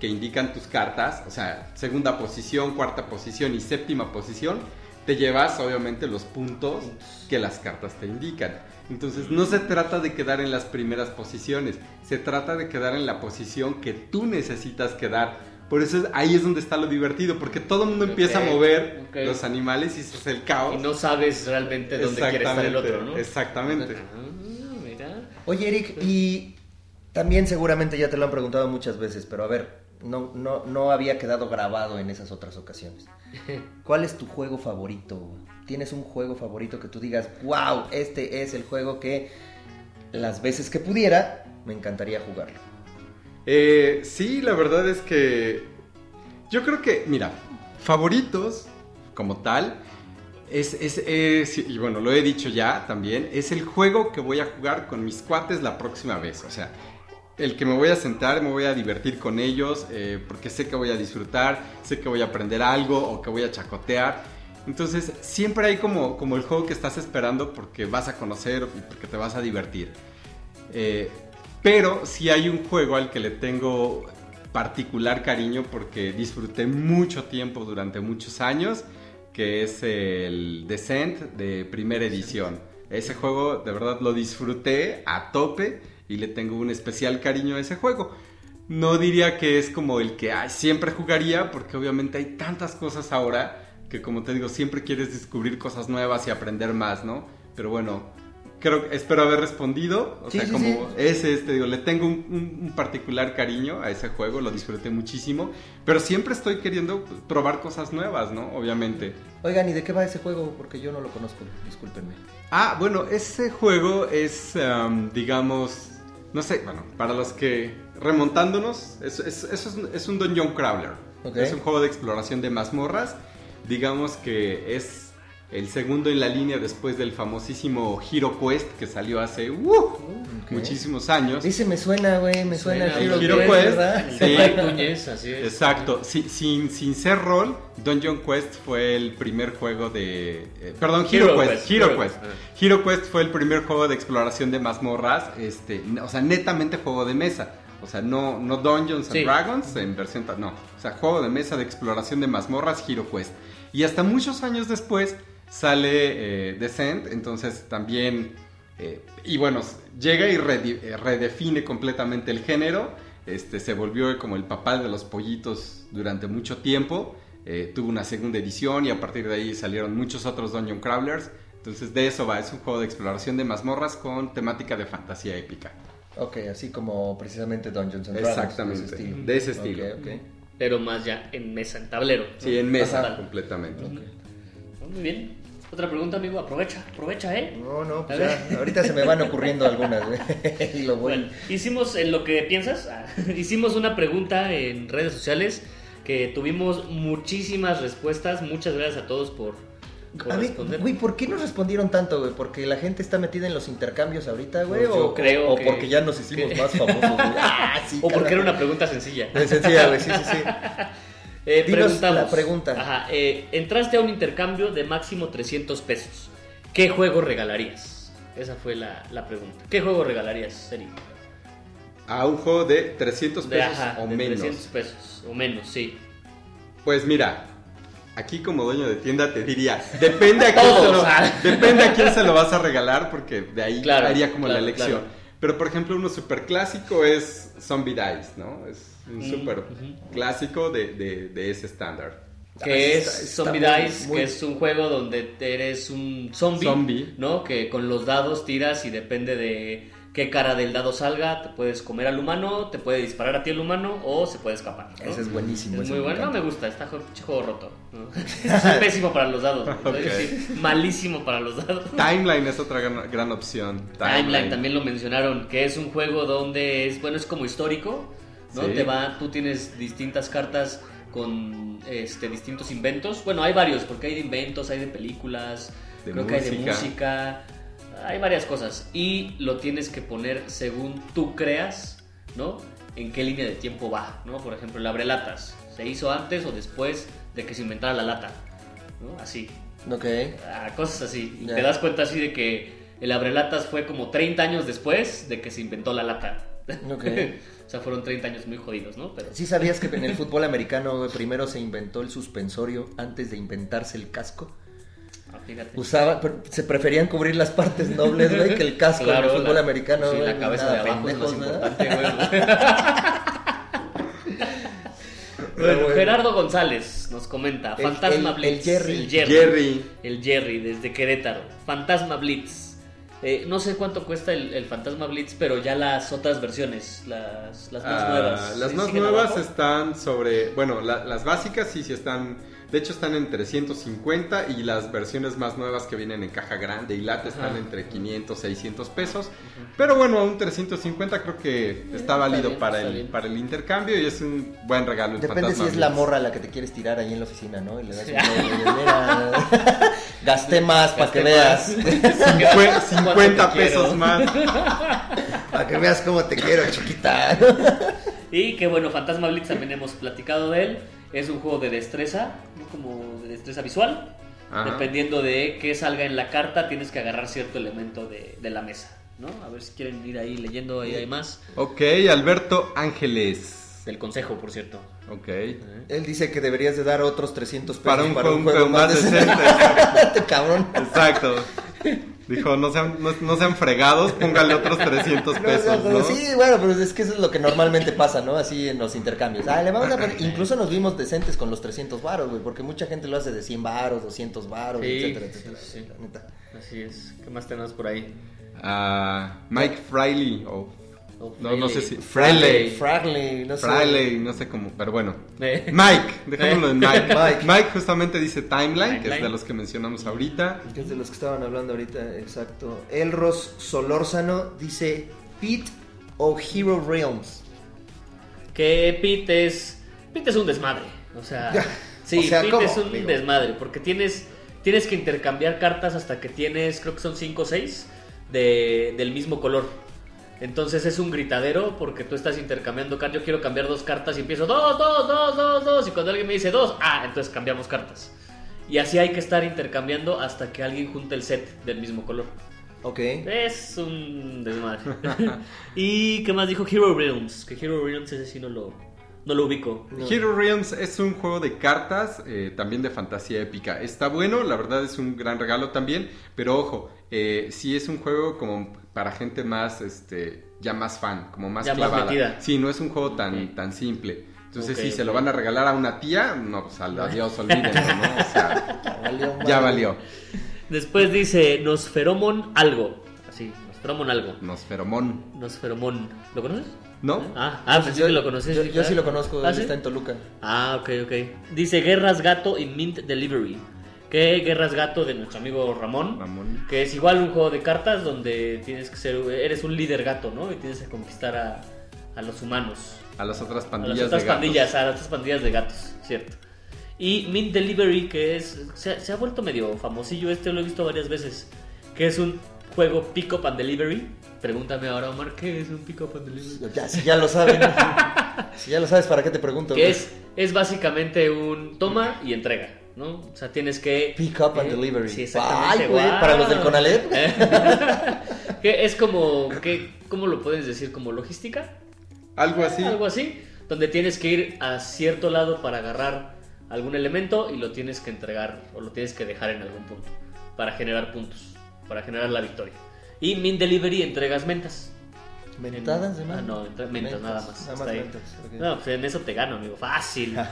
que indican tus cartas, o sea, segunda posición, cuarta posición y séptima posición, te llevas obviamente los puntos que las cartas te indican. Entonces no se trata de quedar en las primeras posiciones, se trata de quedar en la posición que tú necesitas quedar. Por eso es- ahí es donde está lo divertido, porque todo el mundo empieza a mover los animales y eso es el caos. Y no sabes realmente dónde quiere estar el otro, ¿no? Exactamente. Ah, mira. Oye, Eric, y también seguramente ya te lo han preguntado muchas veces, pero a ver, no, no, no había quedado grabado en esas otras ocasiones. [laughs] ¿Cuál es tu juego favorito? ¿Tienes un juego favorito que tú digas, wow, este es el juego que las veces que pudiera me encantaría jugarlo? Eh, sí, la verdad es que yo creo que, mira, favoritos como tal, es, es, es- y bueno, lo he dicho ya también, es el juego que voy a jugar con mis cuates la próxima vez. O sea, el que me voy a sentar, me voy a divertir con ellos, eh, porque sé que voy a disfrutar, sé que voy a aprender algo o que voy a chacotear. Entonces, siempre hay como, como el juego que estás esperando porque vas a conocer y porque te vas a divertir. Eh, pero sí hay un juego al que le tengo particular cariño porque disfruté mucho tiempo durante muchos años, que es el Descent de primera edición. Ese juego de verdad lo disfruté a tope y le tengo un especial cariño a ese juego. No diría que es como el que ay, siempre jugaría, porque obviamente hay tantas cosas ahora que como te digo, siempre quieres descubrir cosas nuevas y aprender más, ¿no? Pero bueno, creo, espero haber respondido. O Sí, sea, sí, como sí. ese, este, digo, le tengo un, un- un particular cariño a ese juego, lo disfruté muchísimo. Pero siempre estoy queriendo probar cosas nuevas, ¿no? Obviamente. Oigan, ¿y de qué va ese juego? Porque yo no lo conozco, discúlpenme. Ah, bueno, ese juego es, um, digamos, no sé, bueno, para los que remontándonos, es, es, es, es un dungeon crawler. Ok. Es un juego de exploración de mazmorras. Digamos que es el segundo en la línea después del famosísimo Hero Quest que salió hace uh, muchísimos años. Dice, me suena, güey, me suena, Suena el Hero Hero Quest, Quest, ¿verdad? Sí. Núñez, así es. Exacto, Si- sin, sin ser rol, Dungeon Quest fue el primer juego de... eh, perdón, Hero, Hero Quest, Quest, Hero Hero Quest. Quest, Hero Quest fue el primer juego de exploración de mazmorras, este, o sea, netamente juego de mesa. O sea, no, no Dungeons and Sí. Dragons en versión... No, o sea, juego de mesa de exploración de mazmorras, Hero Quest. Y hasta muchos años después sale eh, Descent, entonces también... eh, y bueno, llega y eh, redefine completamente el género. Este, se volvió como el papá de los pollitos durante mucho tiempo. Eh, tuvo una segunda edición y a partir de ahí salieron muchos otros Dungeon Crawlers. Entonces de eso va, es un juego de exploración de mazmorras con temática de fantasía épica. Ok, así como precisamente Dungeons and Dragons. Exactamente, de ese estilo. de ese. Pero más ya en mesa, en tablero. Sí, en mesa Ajá. completamente. Oh, Muy bien. Otra pregunta, amigo. Aprovecha, aprovecha, ¿eh? No, no, pues ya, ahorita se me van ocurriendo [laughs] algunas, güey. [laughs] y lo voy. Bueno, hicimos en lo que piensas, ah, [laughs] hicimos una pregunta en redes sociales que tuvimos muchísimas respuestas. Muchas gracias a todos por, por A ver, responder. güey, ¿por qué nos respondieron tanto, güey? ¿Porque la gente está metida en los intercambios ahorita, güey? Pues yo o, creo o que- porque ya nos hicimos que- más famosos, güey. Ah, sí, o porque era una pregunta sencilla. Es sencilla, güey, sí, sí, sí. Eh, Dinos preguntamos. la pregunta. Ajá, eh, entraste a un intercambio de máximo 300 pesos. ¿Qué juego regalarías? Esa fue la, la pregunta. ¿Qué juego regalarías, Seri? A un juego de 300 De, pesos ajá, o de menos. 300 pesos o menos, sí. Pues mira, aquí como dueño de tienda te diría, depende a [laughs] quién, Todos, se, lo, depende a quién se lo vas a regalar, porque de ahí Claro, haría como la claro, elección. claro. Pero por ejemplo, uno súper clásico es Zombie Dice, ¿no? Es un Mm, súper clásico de, de- de ese estándar. Que Ah, es está- está Zombie muy- Dice, muy- que es un juego donde eres un zombie, Zombie. ¿no? Que con los dados tiras y depende de qué cara del dado salga, te puedes comer al humano, te puede disparar a ti el humano o se puede escapar. ¿no? Ese es buenísimo. Es muy me bueno, no me gusta, está juego roto. ¿no? [laughs] Soy pésimo para los dados, malísimo para los dados. Timeline es otra gran, gran opción. Timeline también lo mencionaron, que es un juego donde es, bueno, es como histórico, ¿no? Sí. Te va, tú tienes distintas cartas con este, distintos inventos. Bueno, hay varios, porque hay de inventos, hay de películas, De creo que hay de música. hay varias cosas. Y lo tienes que poner según tú creas, ¿no? En qué línea de tiempo va, ¿no? Por ejemplo, el abrelatas, ¿se hizo antes o después de que se inventara la lata? ¿no? Así. Ok. Ah, cosas así. Y Ya. te das cuenta así de que el abrelatas fue como 30 años después de que se inventó la lata. Ok. [laughs] o sea, fueron 30 años muy jodidos, ¿no? Pero ¿Sí sabías que en el fútbol americano güey, primero se inventó el suspensorio antes de inventarse el casco? ah, fíjate. Usaba, pre- se preferían cubrir las partes nobles, güey, que el casco Claro, en el fútbol la- americano. sí, la cabeza nada, de abajo es pendejos, ¿verdad? importante, güey. [laughs] Bueno, bueno. Gerardo González nos comenta, El- Fantasma el- Blitz. el Jerry. El Jerry. Jerry. El Jerry, desde Querétaro. Fantasma Blitz. Eh, no sé cuánto cuesta el, el Fantasma Blitz, pero ya las otras versiones, las, las más Ah, nuevas. Las ¿sí más nuevas abajo? están sobre, bueno, la- las básicas sí, sí están, de hecho están en 350 y las versiones más nuevas que vienen en caja grande y lata están Ajá. entre 500, 600 pesos. Pero bueno, un 350 creo que está está válido bien, para, está el, bien. para el intercambio y es un buen regalo. el Depende si Fantasma es la morra a la que te quieres tirar ahí en la oficina, ¿no? Y le das [laughs] gasté más para que veas. más. Cincue- ¿Cuánto 50 te quiero? pesos más. Para que veas cómo te quiero, chiquita. [laughs] Y que bueno, Fantasma Blitz también hemos platicado de él. Es un juego de destreza, ¿no? como de destreza visual. Ajá. Dependiendo de qué salga en la carta, tienes que agarrar cierto elemento de, de la mesa. ¿no? A ver si quieren ir ahí leyendo, ahí hay más. Ok, Alberto Ángeles. Del consejo, por cierto. Ok. Él dice que deberías de dar otros 300 pesos Para un juego, un juego más más decente. decente. [laughs] Este cabrón. Exacto. Dijo, no sean, no, no sean fregados, póngale otros 300 [laughs] No, pesos, no, ¿no? Sí, bueno, pero es que eso es lo que normalmente pasa, ¿no? Así en los intercambios. Ah, le vamos a poner- Incluso nos vimos decentes con los 300 varos, güey, porque mucha gente lo hace de 100 varos, 200 varos, Sí, etcétera, sí, etcétera. sí. la neta. Así es. ¿Qué más tenemos por ahí? Ah, Mike Fraley, o Oh, no, no sé si... Fraley. Fragley, no sé. Fraley, no sé cómo, pero bueno. Eh. Mike, dejémoslo en [laughs] Mike. Mike. Mike. justamente dice Timeline, que es de los que mencionamos ahorita. Que es de los que estaban hablando ahorita, exacto. Elros Solórzano dice Pete o Hero Realms. Que Pete es. Pete es un desmadre. O sea. [laughs] Sí, O sea, Pete ¿cómo? es un Digo. desmadre. Porque tienes. Tienes que intercambiar cartas hasta que tienes. Creo que son 5 o 6 de, del mismo color. Entonces es un gritadero porque tú estás intercambiando cartas. Yo quiero cambiar dos cartas y empiezo dos, dos, dos, dos, dos. Y cuando alguien me dice dos, ah, entonces cambiamos cartas. Y así hay que estar intercambiando hasta que alguien junte el set del mismo color. Ok. Es un desmadre. [laughs] ¿Y qué más dijo Hero Realms? Que Hero Realms ese sí no lo, no lo ubico. No. Hero Realms es un juego de cartas, eh, también de fantasía épica. Está bueno, la verdad es un gran regalo también, pero ojo, eh, sí es un juego como para gente más, este, ya más fan, como más Ya más clavada. metida. Sí, no es un juego tan, tan simple. Entonces, si se lo van a regalar a una tía, no, pues adiós, olvídenlo, ¿no? O sea, Ya [laughs] valió, ya valió. Después dice Nosferomon algo. Así, Nosferomon algo. Nosferomón, Nosferomon. ¿Lo conoces? ¿no? Ah, ah pensé Yo, que lo conoces. yo- yo sí lo conozco, ¿Ah, sí? está en Toluca. Ah, ok, ok. Dice Guerras Gato y Mint Delivery. ¿Qué Guerras Gato de nuestro amigo Ramón? Ramón. Que es igual un juego de cartas donde tienes que ser, eres un líder gato, ¿no? Y tienes que conquistar a, a los humanos. A las otras A pandillas las otras de gatos. pandillas, a las otras pandillas de gatos, cierto. Y Mint Delivery, que es. Se, se ha vuelto medio famosillo, este lo he visto varias veces. Que es un juego Pick Up and Delivery. Pregúntame ahora, Omar, ¿qué es un Pick Up and Delivery? Ya, si ya lo saben. [laughs] si ya lo sabes, ¿para qué te pregunto? Que es, es básicamente un toma y entrega, ¿no? O sea, tienes que. Pick up and eh, delivery. Sí, exactamente. Ay, güey, guau. para los del Conalep. [laughs] que es como. Que, ¿Cómo lo puedes decir? ¿Como logística? Algo así. Algo así. Donde tienes que ir a cierto lado para agarrar algún elemento y lo tienes que entregar o lo tienes que dejar en algún punto para generar puntos, para generar la victoria. Y Min Delivery entregas mentas. ¿Mentadas de Ah, no, mentas, nada más. Nada más. No, pues en eso te gano, amigo. Fácil. [laughs]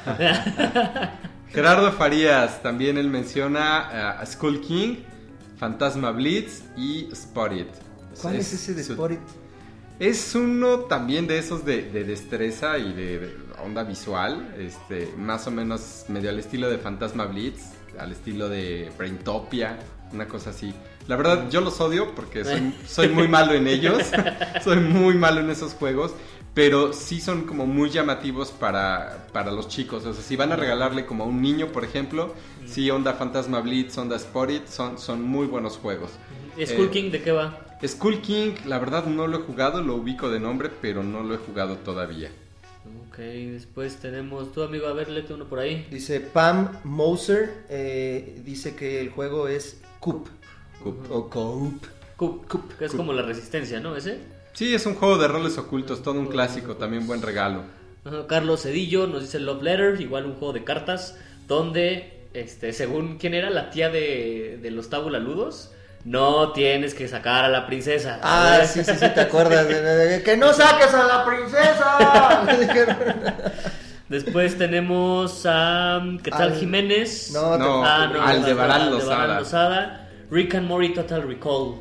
[laughs] Gerardo Farías, también él menciona a Skull King, Fantasma Blitz y Spotted. ¿Cuál es, ese de su- Spotted? Es uno también de esos de, de destreza y de, de onda visual, este, más o menos medio al estilo de Fantasma Blitz, al estilo de Braintopia, una cosa así. La verdad, yo los odio porque soy, soy muy malo en ellos, [laughs] soy muy malo en esos juegos, pero sí son como muy llamativos para, para los chicos. O sea, si van a regalarle como a un niño, por ejemplo, sí, onda Fantasma Blitz, onda Spotted, son, son muy buenos juegos. Skull Eh, King, ¿de qué va? Skull King, la verdad no lo he jugado, lo ubico de nombre, pero no lo he jugado todavía. Ok, después tenemos tu amigo, a ver, léete uno por ahí. Dice Pam Moser, eh, dice que el juego es Coop. Coop. O Coop. Cup, Cup, que es como la resistencia, ¿no? Ese. Sí, es un juego de roles ocultos, todo un clásico, también buen regalo. Ajá, Carlos Cedillo nos dice Love Letter, igual un juego de cartas, donde, este, según quién era la tía de, de los tabulaludos, no tienes que sacar a la princesa. Ah, sí, sí, sí, te acuerdas. de- de- de- ¡Que no saques a la princesa! [laughs] Después tenemos a. ¿Qué tal Al- Jiménez? No, No, te- Ah, no, Aldebarán Aldebarán Lozada. Lozada. Rick and Morty Total Recall.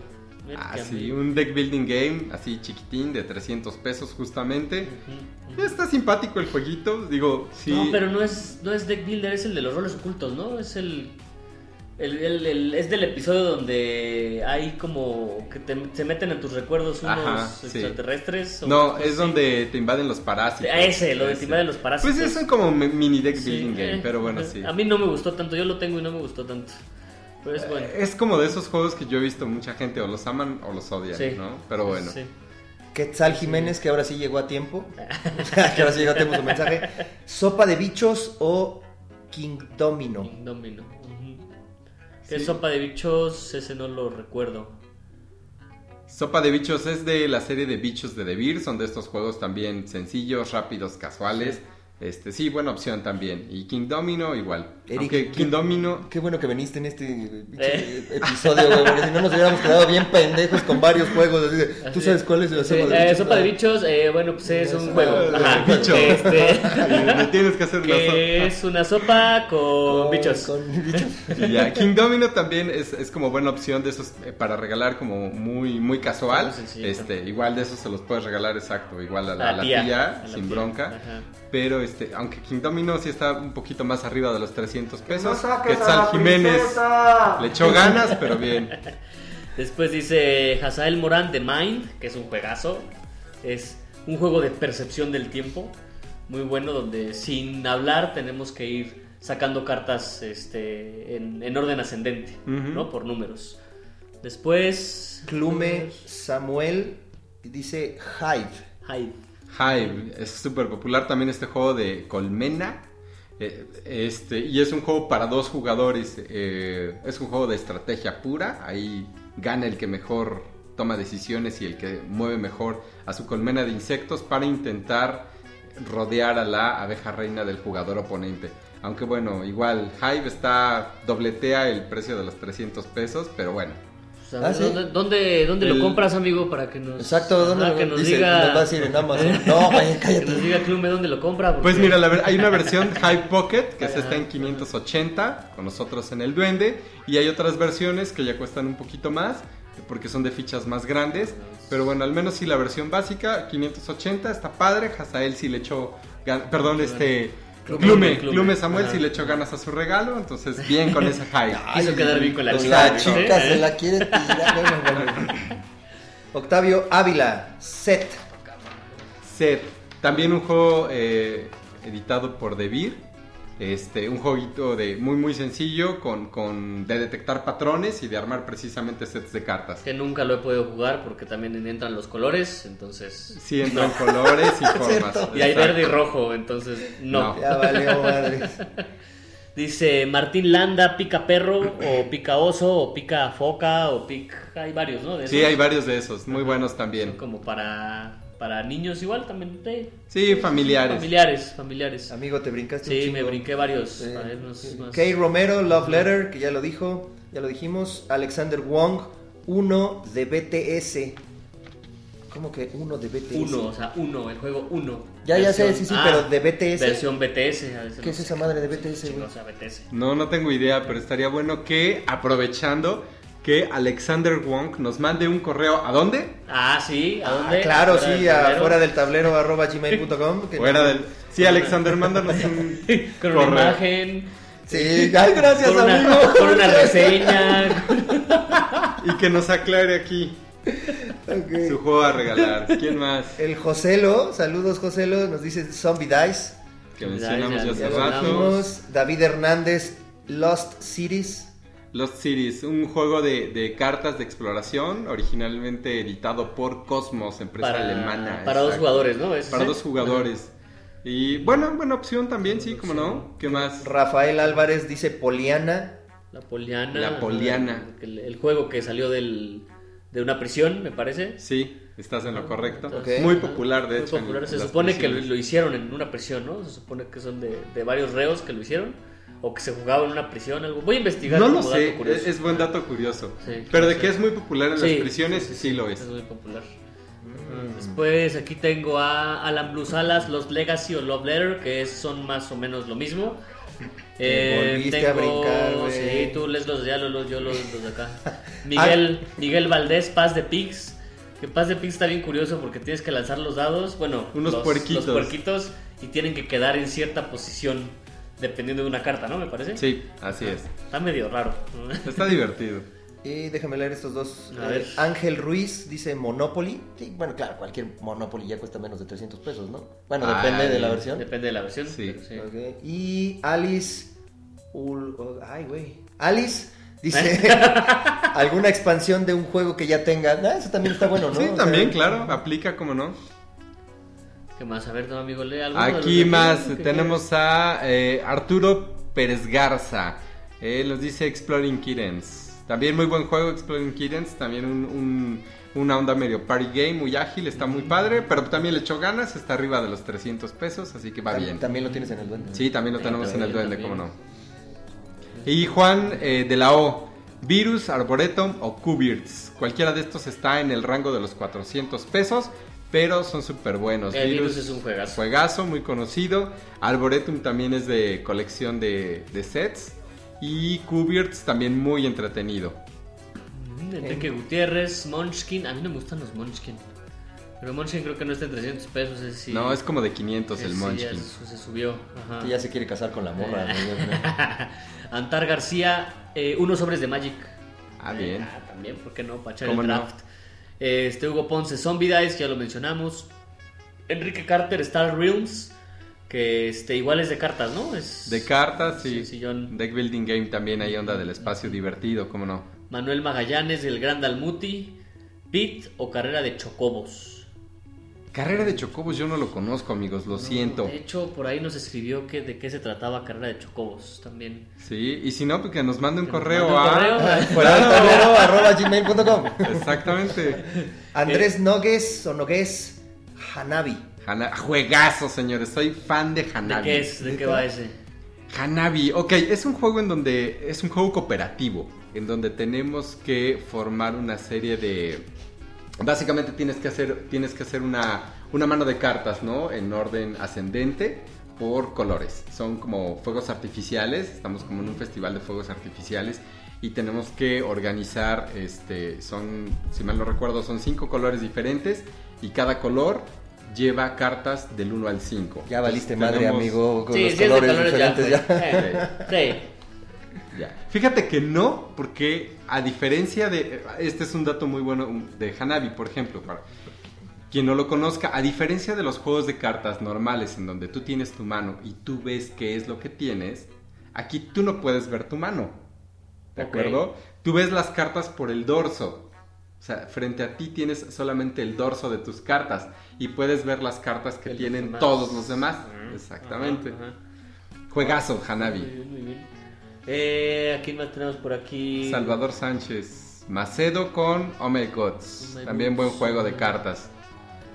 Ah, sí, un deck building game, así chiquitín, de 300 pesos justamente. Está simpático el jueguito, digo, sí. No, pero no es, no es Deck Builder, es el de los roles ocultos, ¿no? Es el, el, el- el- es del episodio donde hay como que te, se meten en tus recuerdos unos Ajá, sí. extraterrestres. o No, es así. donde te invaden los parásitos. A ese, lo de timar de los parásitos. Pues es un como mi- mini deck Sí, building game, eh, pero bueno, eh, sí. A mí no me gustó tanto, yo lo tengo y no me gustó tanto. Pero es bueno. Es como de esos juegos que yo he visto mucha gente o los aman o los odian, Sí. ¿no? Pero bueno. Sí. Quetzal Jiménez, que ahora sí llegó a tiempo. [laughs] [laughs] que ahora sí llegó a tiempo su mensaje. ¿Sopa de bichos o King Domino? Domino. ujú. ¿Qué Sí. sopa de bichos? Ese no lo recuerdo. Sopa de bichos es de la serie de bichos de Devir, son de estos juegos también sencillos, rápidos, casuales. Este, sí, buena opción también. Y King Domino igual. Eric, Aunque ¿qué- King Domino Qué bueno que viniste en este pinche Eh. episodio, güey, porque si no nos hubiéramos quedado bien pendejos con varios juegos. así de, ¿Tú sabes cuál es la Sí, sopa de eh, bichos? sopa de bichos, eh, bueno, pues es un juego. Ajá, bicho. este, [laughs] eh, le tienes que hacer la sopa. es una sopa con Con- bichos. Con bichos. [laughs] Y ya, King Domino también es, es como buena opción de esos eh, para regalar como muy muy casual. Este, igual de esos se los puedes regalar exacto, igual a la, A tía, tía, a la sin tía. bronca. Ajá. Pero este, aunque King Domino sí está un poquito más arriba de los 300 ¡No pesos. Quetzal la Jiménez princesa! le echó ganas, pero bien. [laughs] Después dice Hazael Morán de Mind, que es un juegazo. Es un juego de percepción del tiempo. Muy bueno, donde sin hablar tenemos que ir sacando cartas este, en, en orden ascendente. ¿no? Por números. Después. Clume Samuel dice Hive. Hyde. Hive es súper popular también este juego de Colmena. eh, este, y es un juego para dos jugadores. eh, es un juego de estrategia pura. Ahí gana el que mejor toma decisiones y el que mueve mejor a su colmena de insectos para intentar rodear a la abeja reina del jugador oponente. Aunque bueno, igual Hive está dobletea el precio de los 300 pesos, pero bueno. Ah, ¿sí? ¿Dónde, dónde, dónde El- lo compras, amigo? Para que nos. Exacto, ¿dónde lo que nos dice? diga. Nos va a decir en Amazon. [laughs] No, vaya, Que nos cállate. diga Clume dónde lo compra. porque- Pues mira, la ver- hay una versión [laughs] Hive Pocket que Ajá. se está en 580 con nosotros en el Duende y hay otras versiones que ya cuestan un poquito más porque son de fichas más grandes. Pero bueno, al menos sí la versión básica 580 está padre. Hazael sí le echó, perdón, este Clume, Clume. Samuel sí le echó ganas a su regalo, entonces bien con esa Hive. [laughs] Quiso quedar bien con la chica, La chica ¿Eh? se la quiere tirar. [laughs] Bueno, bueno. Octavio Ávila, Set. Set, también un juego eh, editado por Devir. Este, un jueguito de muy muy sencillo con, con de detectar patrones y de armar precisamente sets de cartas. Que nunca lo he podido jugar porque también entran los colores, entonces... Sí, entran colores y [laughs] formas. cierto. Y hay exacto. verde y rojo, entonces no. No. Ya valió madre. [laughs] Dice Martín Landa, pica perro, o pica oso, o pica foca, o pica... Hay varios, ¿no? De Sí, esos. hay varios de esos, muy buenos Son también. como para para niños igual también. Sí, Sí, familiares. familiares, familiares. Amigo, te brincaste un Sí, chingo. me brinqué varios. Eh, A ver, unos- unos- Kay Romero, Love Letter, que ya lo dijo, ya lo dijimos. Alexander Wong, 1 de BTS. ¿Cómo que 1 de BTS? Uno, o sea, uno, el juego uno. Ya, ya sé, sí, sí, ah, pero de BTS. Versión BTS. ¿Qué es esa madre de BTS, güey? o sea, BTS. No, no tengo idea, pero estaría bueno que, aprovechando, que Alexander Wong nos mande un correo. ¿A dónde? Ah, sí, ¿a Ah, dónde? claro, sí, del tablero. afuera del tablero [laughs] arroba gmail.com. Fuera del... Sí, Alexander, mándanos un [laughs] [laughs] Con una correo. imagen. Sí, ay, gracias, con una, amigo. Con una reseña. Y que nos aclare aquí su juego a regalar. ¿Quién más? El Joselo, saludos Joselo, nos dice Zombie Dice. Que mencionamos Ya, ya ya hace rato. David Hernández, Lost Cities. Lost Cities, un juego de, de cartas de exploración, originalmente editado por Cosmos, empresa Para, alemana. para dos jugadores, ¿no? ¿Es Para ese? dos jugadores. Y bueno, buena opción también, sí, como no. ¿Qué más? Rafael Álvarez dice Poliana. La Poliana. La Poliana. El, el juego que salió del, de una prisión, me parece. Sí, estás en lo correcto. Muy popular, de Muy hecho. popular. en Se supone que prisiones. lo hicieron en una prisión, ¿no? Se supone que son de, de varios reos que lo hicieron. O que se jugaba en una prisión, algo. Voy a investigar. No lo sé, es, es buen dato curioso. Sí, Pero de que es muy popular en Sí, las prisiones, sí, lo es. Es muy popular. Mm. Después aquí tengo a Alan Blue Salas, Los Legacy o Love Letter, que es- son más o menos lo mismo. [laughs] Eh, volviste tengo, a brincar. Sí, tú lees los de allá, los, yo los, los de acá. [laughs] Miguel, Miguel Valdés, Paz de Pigs. Que Paz de Pigs está bien curioso porque tienes que lanzar los dados, bueno, Unos los, puerquitos. los puerquitos y tienen que quedar en cierta posición dependiendo de una carta, ¿no? Me parece. Sí, así es. Está medio raro. Está divertido. [laughs] Y déjame leer estos dos. A Eh, ver. Ángel Ruiz dice Monopoly. Sí, bueno, claro, cualquier Monopoly ya cuesta menos de 300 pesos, ¿no? Bueno, depende Ay, de la versión. Depende de la versión. Sí. Ok. Y Alice. Ul- Ay, güey. Alice dice: [laughs] ¿Alguna expansión de un juego que ya tenga? Ah, eso también está bueno, ¿no? Sí, O también, sea, claro, aplica como no. ¿Qué más? A ver, no, amigo, lee algo. Aquí más que tenemos a eh, Arturo Pérez Garza. Él nos dice Exploring Kittens. También muy buen juego Exploring Kittens. También un, un- una onda medio party game, muy ágil, está muy padre. Pero también le echó ganas, está arriba de los 300 pesos, así que va tam- bien. También lo tienes en el duende. Sí, también lo Sí, tenemos en el también, duende, cómo también. no. Y Juan eh, de la O. Virus, Arboretum o Cubirts. Cualquiera de estos está en el rango de los 400 pesos, pero son súper buenos. El Virus es un juegazo. Juegazo, muy conocido. Arboretum también es de colección de, de sets. Y Cubirts también muy entretenido. Mm, Enrique Gutiérrez, Munchkin. A mí no me gustan los Munchkin. Pero Munchkin creo que no está en 300 pesos. No, es como de 500 ese el sí ya Munchkin. se, subió. Ajá. Que ya se quiere casar con la morra. ¿no? [laughs] Antar García, eh, unos sobres de Magic. Ah, bien. Ah, también, ¿por qué no? Para echar ¿Cómo el no? Este Hugo Ponce, Zombie Dice, ya lo mencionamos. Enrique Carter, Star Realms. Que este, igual es de cartas, ¿no? Es De cartas, sí. Sí. Deck Building Game también hay onda del espacio divertido, cómo no. Manuel Magallanes, el Gran Dalmuti. Pit o carrera de Chocobos. Carrera de Chocobos yo no lo conozco, amigos, lo siento. De hecho, por ahí nos escribió que de qué se trataba carrera de Chocobos también. Sí, y si no, pues que nos mande un Que correo mande un a... correo. [laughs] Arroba gmail.com. Exactamente. [laughs] Andrés Nogues o Nogues Hanabi. Hana- Juegazo, señores, soy fan de ¿De Hanabi. qué es? ¿De qué ¿Neta? va ese? Hanabi, ok, es un juego en donde es un juego cooperativo, en donde tenemos que formar una serie de... Básicamente tienes que hacer, tienes que hacer una, una mano de cartas, ¿no? En orden ascendente por colores. Son como fuegos artificiales, estamos como en un festival de fuegos artificiales y tenemos que organizar, este, son, si mal no recuerdo, son cinco colores diferentes y cada color lleva cartas del 1 al 5. Ya valiste madre, Tenemos- amigo, con Sí, los sí, es de colores, colores ya. diferentes pues. ya. [laughs] Sí. Ya. Fíjate que no, porque a diferencia de. Este es un dato muy bueno de Hanabi, por ejemplo. Para quien no lo conozca, a diferencia de los juegos de cartas normales, en donde tú tienes tu mano y tú ves qué es lo que tienes, aquí tú no puedes ver tu mano. ¿De acuerdo? Tú ves las cartas por el dorso. O sea, frente a ti tienes solamente el dorso de tus cartas y puedes ver las cartas que tienen todos los demás. Exactamente. ajá, ajá. Juegazo, Muy Hanabi. bien, muy bien. Eh, ¿A quién más tenemos por aquí? Salvador Sánchez. Macedo con Oh My Gods. Oh My También buen juego de cartas.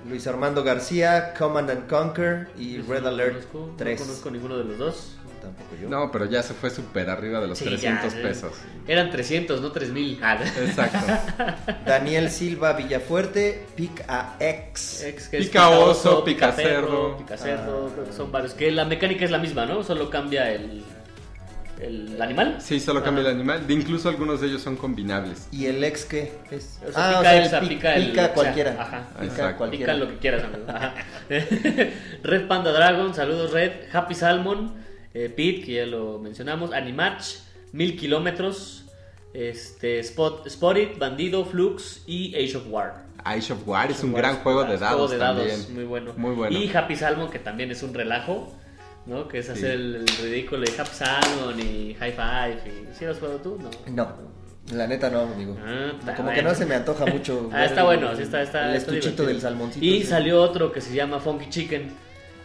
Luis Armando García, Command and Conquer y Red no Alert conozco, 3. No conozco ninguno de los dos. Tampoco yo. No, pero ya se fue súper arriba de los Sí, 300 ya, pesos. Eran 300, no 3000. Ah, Exacto. [laughs] Daniel Silva Villafuerte, Pick a X. Ex, Pica oso, pica pica cerdo. Pica cerdo, creo que son varios. Que la mecánica es la misma, ¿no? Solo cambia el, el animal. Sí, solo cambia el animal. De incluso algunos de ellos son combinables. ¿Y el ex qué es? O sea, pica X, pi- pica el- pica o sea, cualquiera. ajá. Pica Exacto. cualquiera. Pica lo que quieras, amigo. Ajá. [laughs] Red Panda Dragon, saludos Red. Happy Salmon, eh, Pete, que ya lo mencionamos. Animatch, Mil Kilómetros, este, Spot, Spotted, Bandido, Flux y Age of War. Age of War es un War gran juego de dados juego de dados, también. muy bueno. Muy bueno. Y Happy Salmon, que también es un relajo, ¿no? Que es Sí. hacer el, el ridículo de Happy Salmon y High Five. Y... ¿Sí lo has jugado tú? No. No, la neta no, amigo. Ah, está Como que no se me antoja mucho. [laughs] Ah, está el- bueno, sí está, está El está estuchito divertido. del salmoncito. Y sí. salió otro que se llama Funky Chicken,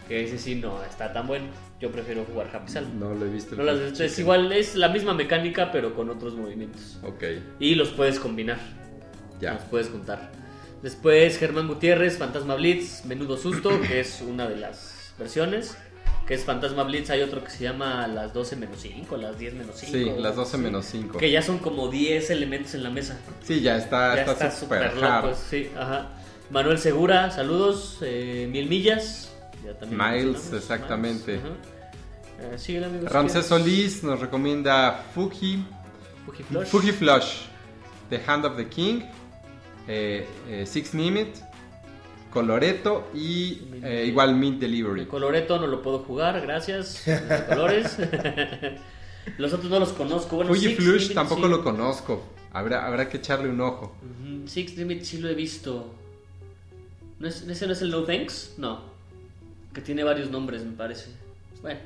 que ese sí no está tan bueno. Yo prefiero jugar Happy Salmon. No lo he visto. No es igual, es la misma mecánica, pero con otros movimientos. Ok, Y los puedes combinar. Los ya. puedes juntar. Después Germán Gutiérrez, Fantasma Blitz, Menudo Susto, que es una de las versiones. Que es Fantasma Blitz, hay otro que se llama las 12 menos 5, las 10 menos 5. Sí, las 12 menos 5. Que ya son como 10 elementos en la mesa. Sí, ya está ya está súper sí, ajá. Manuel Segura, saludos. Eh, Mil Millas. ya también Miles, exactamente. Miles, ajá. Eh, amigos, Ramsés. Solís nos recomienda Fuji, Fuji Flush. Fuji Flush, The Hand of the King, eh, eh, Six Nimit, Coloreto y eh, igual Mid Delivery. Coloreto no lo puedo jugar, gracias. [laughs] Los colores. [laughs] los otros no los conozco. Bueno, Fuji Six Flush Limit tampoco sí. lo conozco. Habrá, habrá que echarle un ojo. Six Limit sí lo he visto. ¿No es, ¿Ese no es el No Thanks? No. Que tiene varios nombres, me parece. Bueno.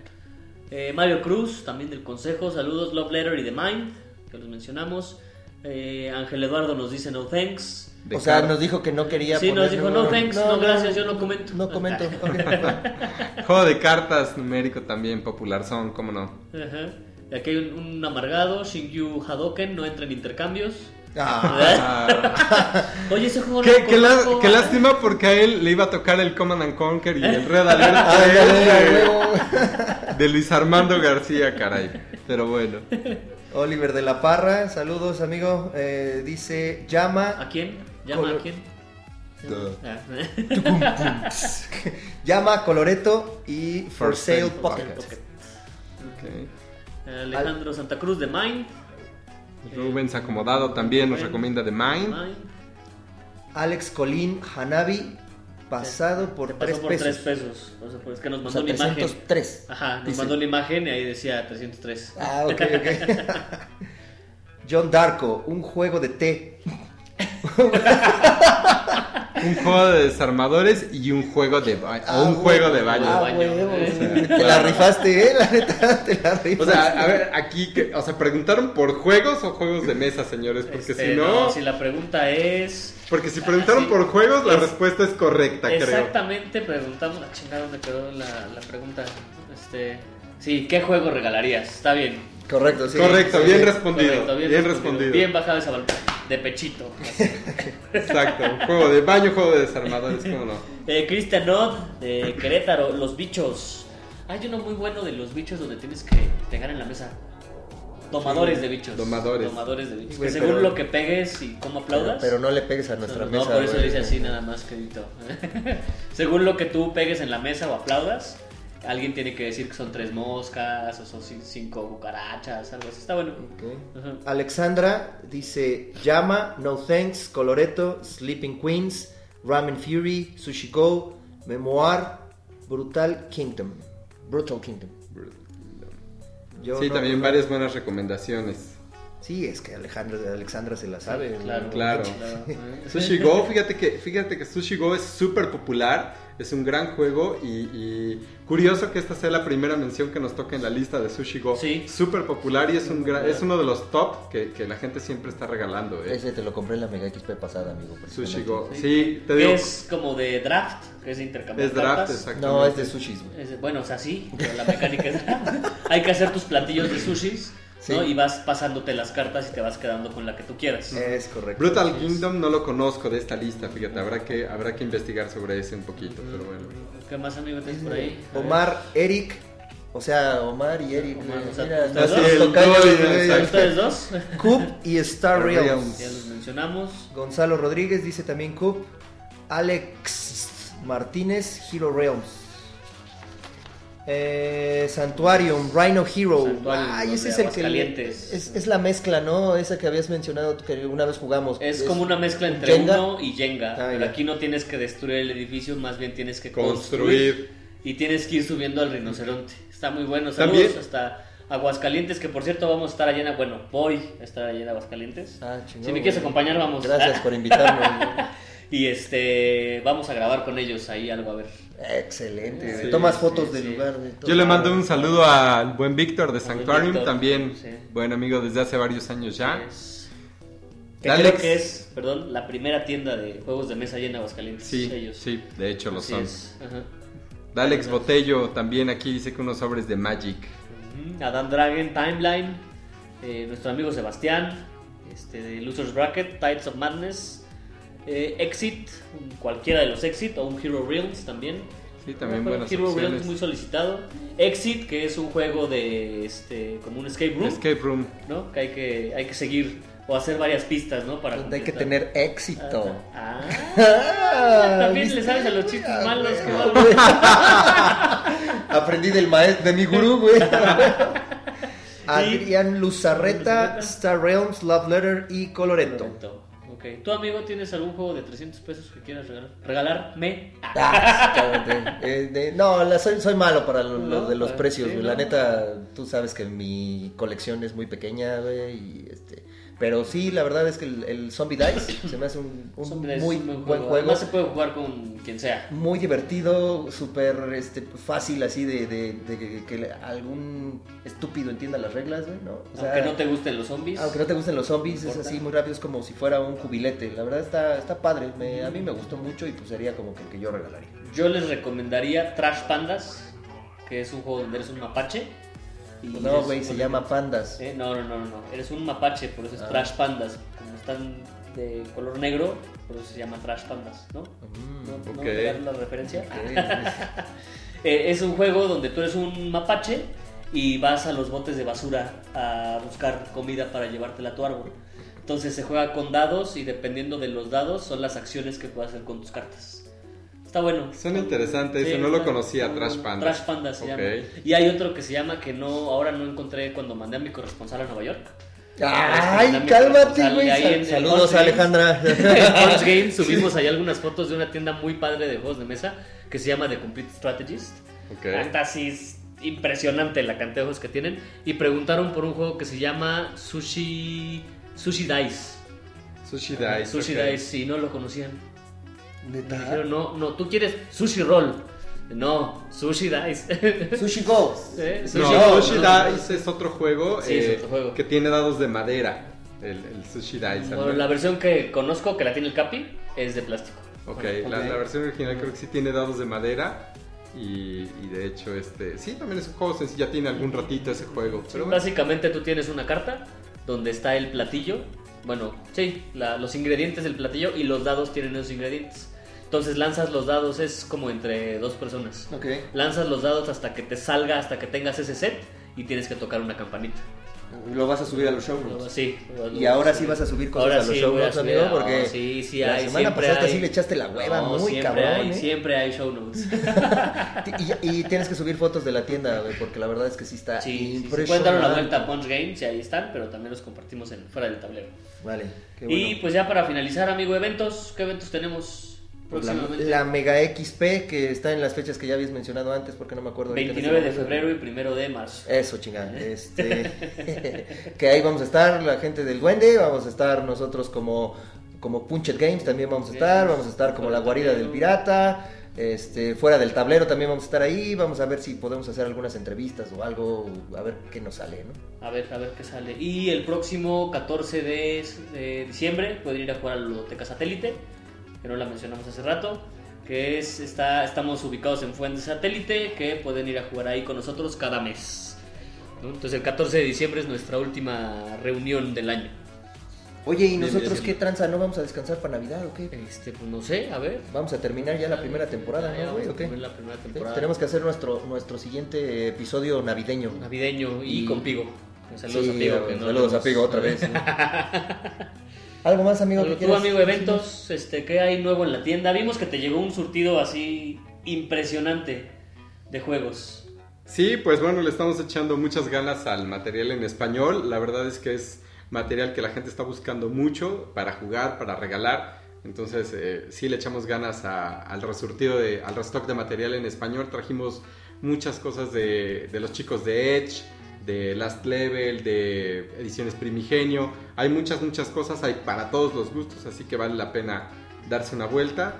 Eh, Mario Cruz, también del Consejo. Saludos, Love Letter y The Mind, que los mencionamos. Eh, Ángel Eduardo nos dice No Thanks. De O sea, car- nos dijo que no quería. Sí, nos dijo, "No, thanks, no, gracias, yo no comento". No comento. [laughs] ok. [laughs] Juego de cartas numérico también popular son, ¿cómo no? Ajá. Y aquí hay un, un amargado, Shingyu Hadoken, no entra en intercambios. Ah, [laughs] Oye, ese juego no qué, lo qué la- qué lástima porque a él le iba a tocar el Command and Conquer y el Red Alert ándale, a 3 huevo. de, de Luis Armando García, caray. Pero bueno. Oliver de la Parra, saludos, amigo. Eh, dice: Llama. ¿A quién? ¿Llama Colo- [laughs] a quién? Duh. Ah. Llama Coloreto y For, For Sale Sale Pocket. Alejandro Santa Cruz de Mind. Rubens Acomodado también nos recomienda The Mind. Mind. Alex Colín Hanabi, pasado por Se pasó 3 por pesos. 3 pesos. O sea, pues es que nos O mandó sea, una imagen. 303. Ajá, nos dice. mandó una imagen y ahí decía 303. Ah, ok, ok. [laughs] John Darko, un juego de té. [laughs] Un juego de desarmadores y un juego de baño. Ah, un juego de baño. Ah, baño. Te la rifaste, eh, la neta, te la rifaste. O sea, a ver, aquí, que, o sea, ¿preguntaron por juegos o juegos de mesa, señores? Porque Este, si no, Si la pregunta es. porque si preguntaron Ah, sí. por juegos, la Es- respuesta es correcta, creo. Exactamente, preguntamos. La chingada donde quedó la, la pregunta. Este. Sí, ¿qué juego regalarías? Está bien. Correcto, sí. Correcto, Sí, bien sí. respondido. Correcto, bien, respondido. Bien bajado esa balcón. De pechito. Exacto, juego de baño, juego de desarmadores, ¿cómo no? [laughs] Eh, Christian Nod de Querétaro, Los Bichos. Hay uno muy bueno de los bichos donde tienes que pegar en la mesa. Domadores de bichos. Domadores. Domadores de bichos. Güey, que según pero- lo que pegues y cómo Pero, aplaudas. pero no le pegues a nuestra no, mesa. por eso güey. dice así nada más, quedito. [laughs] según lo que tú pegues en la mesa o aplaudas, alguien tiene que decir que son tres moscas o son cin- cinco cucarachas, algo así. Está bueno. Alexandra dice Llama, No Thanks, Coloreto, Sleeping Queens, Ramen Fury, Sushi Go, Memoir, Brutal Kingdom. Brutal Kingdom. Yo Sí, no- también no- varias buenas recomendaciones. Sí, es que Alejandra, Alexandra se la sabe. Claro, [laughs] Sushi Go, fíjate que, fíjate que Sushi Go es súper popular, es un gran juego y, y curioso que esta sea la primera mención que nos toca en la lista de Sushi Go. Sí. Súper popular y es, un gran- es uno de los top que, que la gente siempre está regalando. ¿eh? Ese te lo compré en la Mega XP pasada, amigo. Sushi. Go. Sí. Sí, te digo. es como de draft, que es de intercambiar Es draft, cartas. exactamente. No, es de sushis, güey. Es de- bueno, o sea, sí, pero la mecánica es [laughs] draft. Hay que hacer tus platillos de sushis ¿no? Y vas pasándote las cartas y te vas quedando con la que tú quieras. Es correcto. Brutal Kingdom no lo conozco de esta lista, fíjate, habrá que, habrá que investigar sobre ese un poquito, pero bueno. ¿Qué más amigo tienes por ahí? A ver. Omar, Eric, o sea, Omar y Eric. Omar, güey. o sea, Mira, ustedes los dos. ¿Ustedes dos? Coop y Star. Realms. ya los mencionamos. Gonzalo Rodríguez dice también Coop. Alex Martínez, Hero Realms. Eh, Santuarium, Rhino Hero. Santuarium, Ay, ese es el que. Es, es la mezcla, ¿no? Esa que habías mencionado que una vez jugamos. Es como una mezcla entre Jenga. uno y Jenga. Ah, pero aquí no tienes que destruir el edificio, más bien tienes que construir. Construir. Y tienes que ir subiendo al rinoceronte. Está muy bueno. Saludos También- hasta Aguascalientes, que por cierto vamos a estar allá en... Bueno, voy a estar allá en Aguascalientes. Ah, chingón, si me quieres güey. acompañar, vamos. Gracias por invitarme. [laughs] Y este, vamos a grabar con ellos ahí algo a ver. Excelente. Sí, Tomas fotos sí. del lugar. de todo. Yo le mando un saludo al buen Víctor de Sanctuarium, también buen amigo desde hace varios años ya. Que Alex. creo que es, perdón, la primera tienda de juegos de mesa allá en Aguascalientes. Sí, ellos. sí, de hecho lo Así son. ajá. Alex Botello también aquí dice que unos sobres de Magic. Adam Dragon, Timeline, eh, nuestro amigo Sebastián, este, de Losers Bracket, Tides of Madness, eh, Exit, cualquiera de los Exit, o un Hero Realms también. Sí, también Un buenas Hero opciones. Realms muy solicitado. Exit, que es un juego de, este, como un escape room, Escape Room. ¿no? Que hay que, hay que seguir o hacer varias pistas, ¿no? Para Donde hay que tener éxito. Ah, Ah, [laughs] también le sabes a los chistes Ah, malos. qué [laughs] bárbaro. Aprendí del maestro, de mi gurú, güey. [laughs] Adrián Luzarreta. Star Realms, Love Letter y Coloreto. Correcto. Ok. ¿Tu amigo tienes algún juego de 300 pesos que quieras regalar? ¿Regalarme? [laughs] Ah, exactamente. Eh, de- no, la- soy, soy malo para lo, de los ah, precios, sí, güey. no. La neta, tú sabes que mi colección es muy pequeña, güey. Y este, pero sí, la verdad es que el, el Zombie Dice se me hace un, un muy un buen juego. Además se puede jugar con quien sea. Muy divertido, súper este, fácil así de, de- de que, que algún estúpido entienda las reglas, güey, ¿no? O sea, Aunque no te gusten los zombies. aunque no te gusten los zombies, No es así muy rápido, es como si fuera un cubilete. La verdad está, está padre, me- a mí me gustó mucho y pues sería como que el que yo regalaría. Yo les recomendaría Trash Pandas, que es un juego donde eres un mapache. No, güey, se llama Pandas. Eh, No, no, no, no, no. Eres un mapache, por eso es Ah. Trash Pandas. Como están de color negro, por eso se llama Trash Pandas, ¿no? Mm, ¿No, no ok. me dan la referencia? [laughs] Eh, es un juego donde tú eres un mapache y vas a los botes de basura a buscar comida para llevártela a tu árbol. Entonces se juega con dados y dependiendo de los dados son las acciones que puedes hacer con tus cartas. Está bueno. Suena interesante, Sí, ese no lo conocía, Trash Panda. Trash Panda se llama. Y hay otro que se llama que no, ahora no encontré cuando mandé a mi corresponsal a Nueva York. Ay, cálmate, Sale güey. Saludos, Games. Alejandra. [laughs] en Punch Game subimos ahí algunas fotos de una tienda muy padre de juegos de mesa que se llama The Complete Strategist. Ok. Está así es impresionante la cantidad de juegos que tienen. Y preguntaron por un juego que se llama Sushi Sushi Dice. Sushi Dice. Sushi. Dice, y no lo conocían. Me ¿Neta? dijeron, no, no, tú quieres Sushi Roll. No, Sushi Dice. [laughs] Sushi Go. ¿Eh? No, Roll, Sushi no. Dice es otro juego, Sí, es eh, otro juego. que tiene dados de madera. El, el Sushi Dice. Bueno, la versión que conozco, que la tiene el Capi, es de plástico. Ok, Ok. La, la versión original creo que sí tiene dados de madera. Y, y de hecho, este sí, también es un juego sencillo. Ya tiene algún ratito ese juego. Pero bueno, Básicamente tú tienes una carta donde está el platillo, bueno, sí, la- los ingredientes del platillo y los dados tienen esos ingredientes. Entonces lanzas los dados, es como entre dos personas. Ok. Lanzas los dados hasta que te salga, hasta que tengas ese set y tienes que tocar una campanita. Lo vas a subir a los show notes. Sí. Y ahora sí vas a subir cosas Ahora a los sí show notes, amigo, porque sí, sí la hay, semana pasada hay. sí le echaste la hueva No, muy siempre cabrón, hay, ¿eh? Siempre hay show notes. [laughs] Y, y tienes que subir fotos de la tienda, porque la verdad es que sí está Sí, sí, sí. impresionante. Pueden dar una vuelta a Punch Games y ahí están, pero también los compartimos en, fuera del tablero. Vale, qué bueno. Y pues ya para finalizar, amigo, eventos, ¿qué eventos tenemos la, próximamente? la Mega XP, que está en las fechas que ya habías mencionado antes, porque no me acuerdo. ahorita en 29 de febrero y 1 de marzo. Eso, chingada. Este, [laughs] que ahí vamos a estar, la gente del Duende, vamos a estar nosotros como, como Punchet Games, también vamos a estar, vamos a estar como la guarida del pirata, este, fuera del tablero también vamos a estar ahí, vamos a ver si podemos hacer algunas entrevistas o algo, a ver qué nos sale, ¿no? A ver, a ver qué sale. Y el próximo 14 de, de diciembre pueden ir a jugar a la Ludoteca Satélite, que no la mencionamos hace rato. Que es, está, estamos ubicados en Fuente Satélite, que pueden ir a jugar ahí con nosotros cada mes. ¿no? Entonces el 14 de diciembre es nuestra última reunión del año. Oye, ¿y nosotros qué tranza? ¿No vamos a descansar para Navidad o qué? Este, pues no sé, a ver. Vamos a terminar ya la primera temporada, Ya ¿no, güey? ¿O qué? la primera Sí, temporada. Tenemos que hacer nuestro, nuestro siguiente episodio navideño. navideño y, Y- con Pigo. Saludos Sí, a Pigo. que no saludos a Pigo otra vez. [laughs] ¿Algo más, amigo? que Algo, Tú, quieras amigo, decirnos? eventos, este, ¿qué hay nuevo en la tienda? Vimos que te llegó un surtido así impresionante de juegos. Sí, pues bueno, le estamos echando muchas ganas al material en español. La verdad es que es material que la gente está buscando mucho para jugar, para regalar. Entonces, eh, sí le echamos ganas a- al resurtido, de, al restock de material en español. Trajimos muchas cosas de, de los chicos de Edge, de Last Level, de Ediciones Primigenio. Hay muchas, muchas cosas, hay para todos los gustos, así que vale la pena darse una vuelta.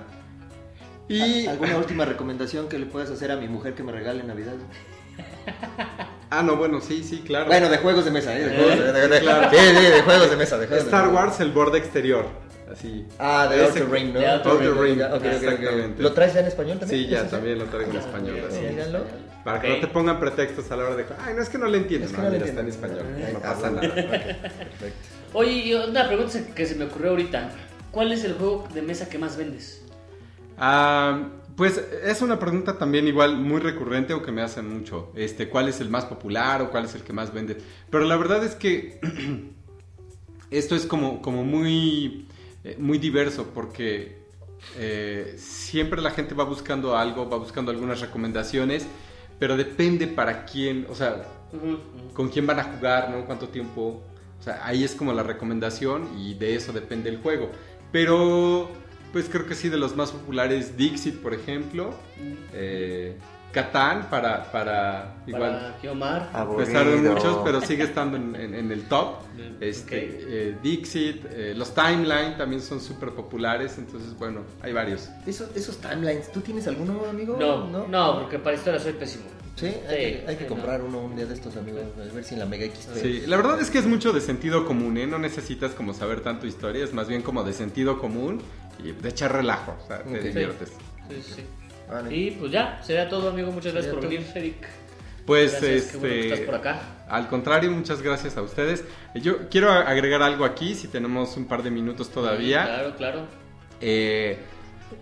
Y... ¿Alguna última recomendación que le puedas hacer a mi mujer que me regale en Navidad? [laughs] Ah, no, bueno, sí, sí, claro. Bueno, de juegos de mesa, ¿eh? De juegos de, de- de- Claro. sí, sí, de juegos de mesa. De juegos de Star. Wars, el borde exterior. Así. Ah, de Ese- Outer Ring, ¿no? de Outer Ring, exactamente. ¿Lo traes ya en español también? Sí, ya también lo traigo en español. así. Sí, míralo. Para que no te pongan pretextos a la hora de. Ay, no es que no le entiendo. Es que no, no le mira, está en español. No ah, pasa nada. perfecto. Oye, una pregunta que se me ocurrió ahorita. ¿Cuál es el juego de mesa que más vendes? Ah, pues es una pregunta también igual muy recurrente o que me hacen mucho. Este, ¿cuál es el más popular o cuál es el que más vende? Pero la verdad es que [clears throat] esto es como, como muy, eh, muy diverso porque eh, siempre la gente va buscando algo, va buscando algunas recomendaciones, pero depende para quién, o sea, con quién van a jugar, ¿no? Cuánto tiempo. O sea, ahí es como la recomendación y de eso depende el juego. Pero, pues creo que sí, de los más populares, Dixit, por ejemplo. Eh, Catán, para, para igual. Para Kiomar. Pesar de Aburrido. muchos, pero sigue estando en, en- en el top. Este, ok. eh, Dixit, eh, los Timeline también son súper populares. Entonces, bueno, hay varios. Esos, esos timelines, ¿tú tienes alguno, amigo? No, no, porque para historia soy pésimo. Sí, hay, Sí, que, hay que comprar uno un día de estos, amigos. A ver si en la Mega X. Sí, la verdad es que es mucho de sentido común, ¿eh? No necesitas como saber tanto historia, es más bien como de sentido común y de echar relajo, o sea, te Ok. diviertes. Sí, sí, sí. Vale. Y pues ya, sería todo, amigo. Muchas gracias por venir, Eric. Pues, Gracias, qué este, bueno que estás por acá. al contrario, muchas gracias a ustedes. Yo quiero agregar algo aquí, si tenemos un par de minutos todavía. Claro, claro. Eh,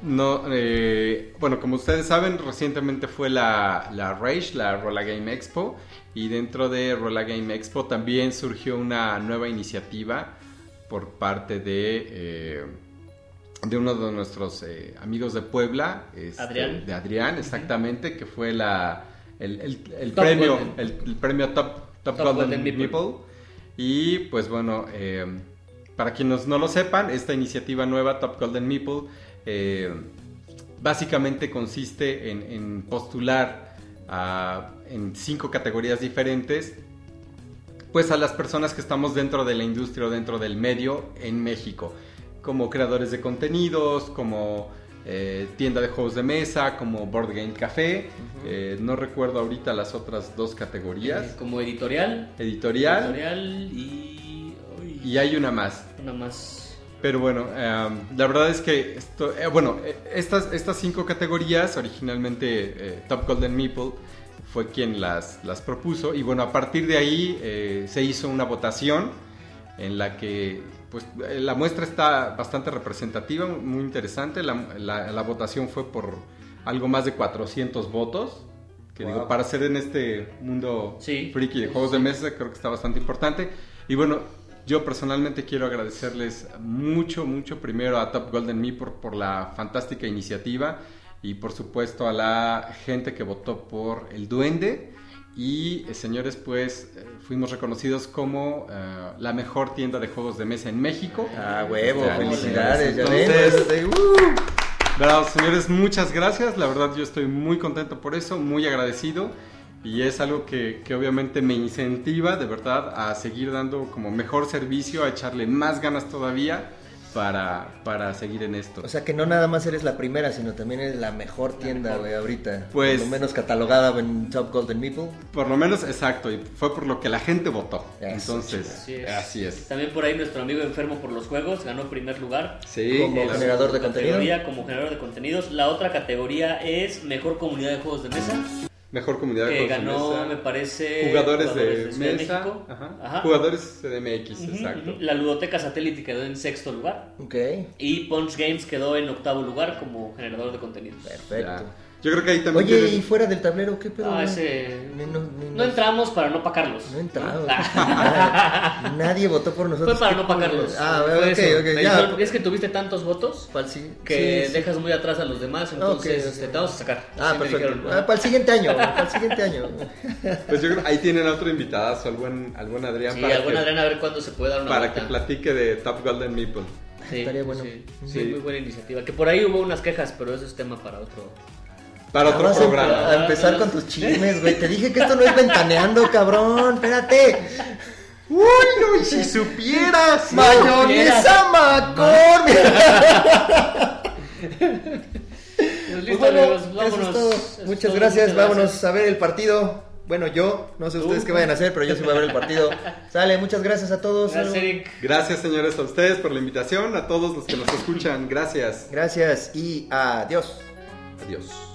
no, eh, bueno, como ustedes saben, recientemente fue la, la Rage, la Rolla Game Expo, y dentro de Rolla Game Expo también surgió una nueva iniciativa por parte de, eh, de uno de nuestros eh, amigos de Puebla, este, Adrián. de Adrián, exactamente, que fue la, el, el- premio, el, el premio Top, Top, Top Golden, Golden. Meeple. Y pues bueno, eh, para quienes no lo sepan, esta iniciativa nueva, Top Golden Meeple, eh, básicamente consiste en, en postular a- en cinco categorías diferentes, pues a las personas que estamos dentro de la industria o dentro del medio en México, como creadores de contenidos, como eh, tienda de juegos de mesa, como Board Game Café, eh, no recuerdo ahorita las otras dos categorías, Eh, como editorial. editorial, Editorial y. uy, y hay una más. una más. Pero bueno, em, la verdad es que esto, bueno, estas, estas cinco categorías, originalmente Top Golden Meeple fue quien las, las propuso y bueno, a partir de ahí se hizo una votación en la que pues eh, la muestra está bastante representativa, muy interesante, la, la- la votación fue por algo más de 400 votos, que Wow. digo, para ser en este mundo Sí. friki de juegos sí. de mesa creo que está bastante importante y bueno, yo personalmente quiero agradecerles mucho, mucho primero a Top Golden Me por, por la fantástica iniciativa y por supuesto a la gente que votó por el duende. Y eh, señores, pues eh, fuimos reconocidos como eh, la mejor tienda de juegos de mesa en México. Ah, huevo, Este felicidades. Ya Entonces, ven, uh. Verdad, señores, muchas gracias. La verdad, yo estoy muy contento por eso, muy agradecido. Y es algo que, que obviamente me incentiva, de verdad, a seguir dando como mejor servicio, a echarle más ganas todavía para, para seguir en esto. O sea que no nada más eres la primera, sino también eres la mejor tienda, güey, ahorita. Pues- Por lo menos catalogada en Top Golden Meeple. Por lo menos, exacto, y fue por lo que la gente votó. Entonces, Así es. así es. También por ahí nuestro amigo enfermo por los juegos ganó primer lugar. Sí, Como generador de contenido. como generador de contenidos. La otra categoría es mejor comunidad de juegos de mesa. Mejor comunidad de que ganó, mesa. me parece. Jugadores, de mesa. México. Ajá. Ajá. Jugadores de MX, exacto. La ludoteca satélite quedó en sexto lugar. Ok, Y Punch Games quedó en octavo lugar como generador de contenidos. perfecto. Ya. Yo creo que ahí también. Oye, y fuera del tablero, ¿qué pedo? Ah, güey? ese. Ni- no, ni No nos- entramos para no pacarlos. No entramos. Ah. [laughs] Nadie votó por nosotros. Fue para ¿Qué no pacarlos. Ah, ok, eso. ok, ya. Es que tuviste tantos votos sí- que sí, sí. dejas muy atrás a los demás, entonces Ok, este, te vamos a sacar. Ah, Así perfecto. dijeron, Ah, para el siguiente año, para el siguiente año. Pues yo creo ahí tienen a otro invitado, al buen, al buen Adrián. Sí, para al buen que, Adrián a ver cuándo se puede dar una para vuelta. que platique de Top Golden Meeple. Sí, Estaría bueno. Sí, Sí. sí, muy buena iniciativa. Que por ahí hubo unas quejas, pero eso es tema para otro. Para otro programa. A, empezar con tus chismes, güey. Te dije que esto no es ventaneando, cabrón. Espérate. Uy, no, y si supieras. Mayonesa McCormick. Pues Pues listo, bueno, amigos, eso es vámonos. todo. Eso es Muchas todo, gracias. muchas Vámonos gracias. a ver el partido. Bueno, yo, no sé ustedes qué vayan a hacer, pero yo sí voy a ver el partido. Sale, muchas gracias a todos. Gracias, Eric. Gracias, señores, a ustedes por la invitación. A todos los que nos escuchan, gracias. Gracias y adiós. Adiós.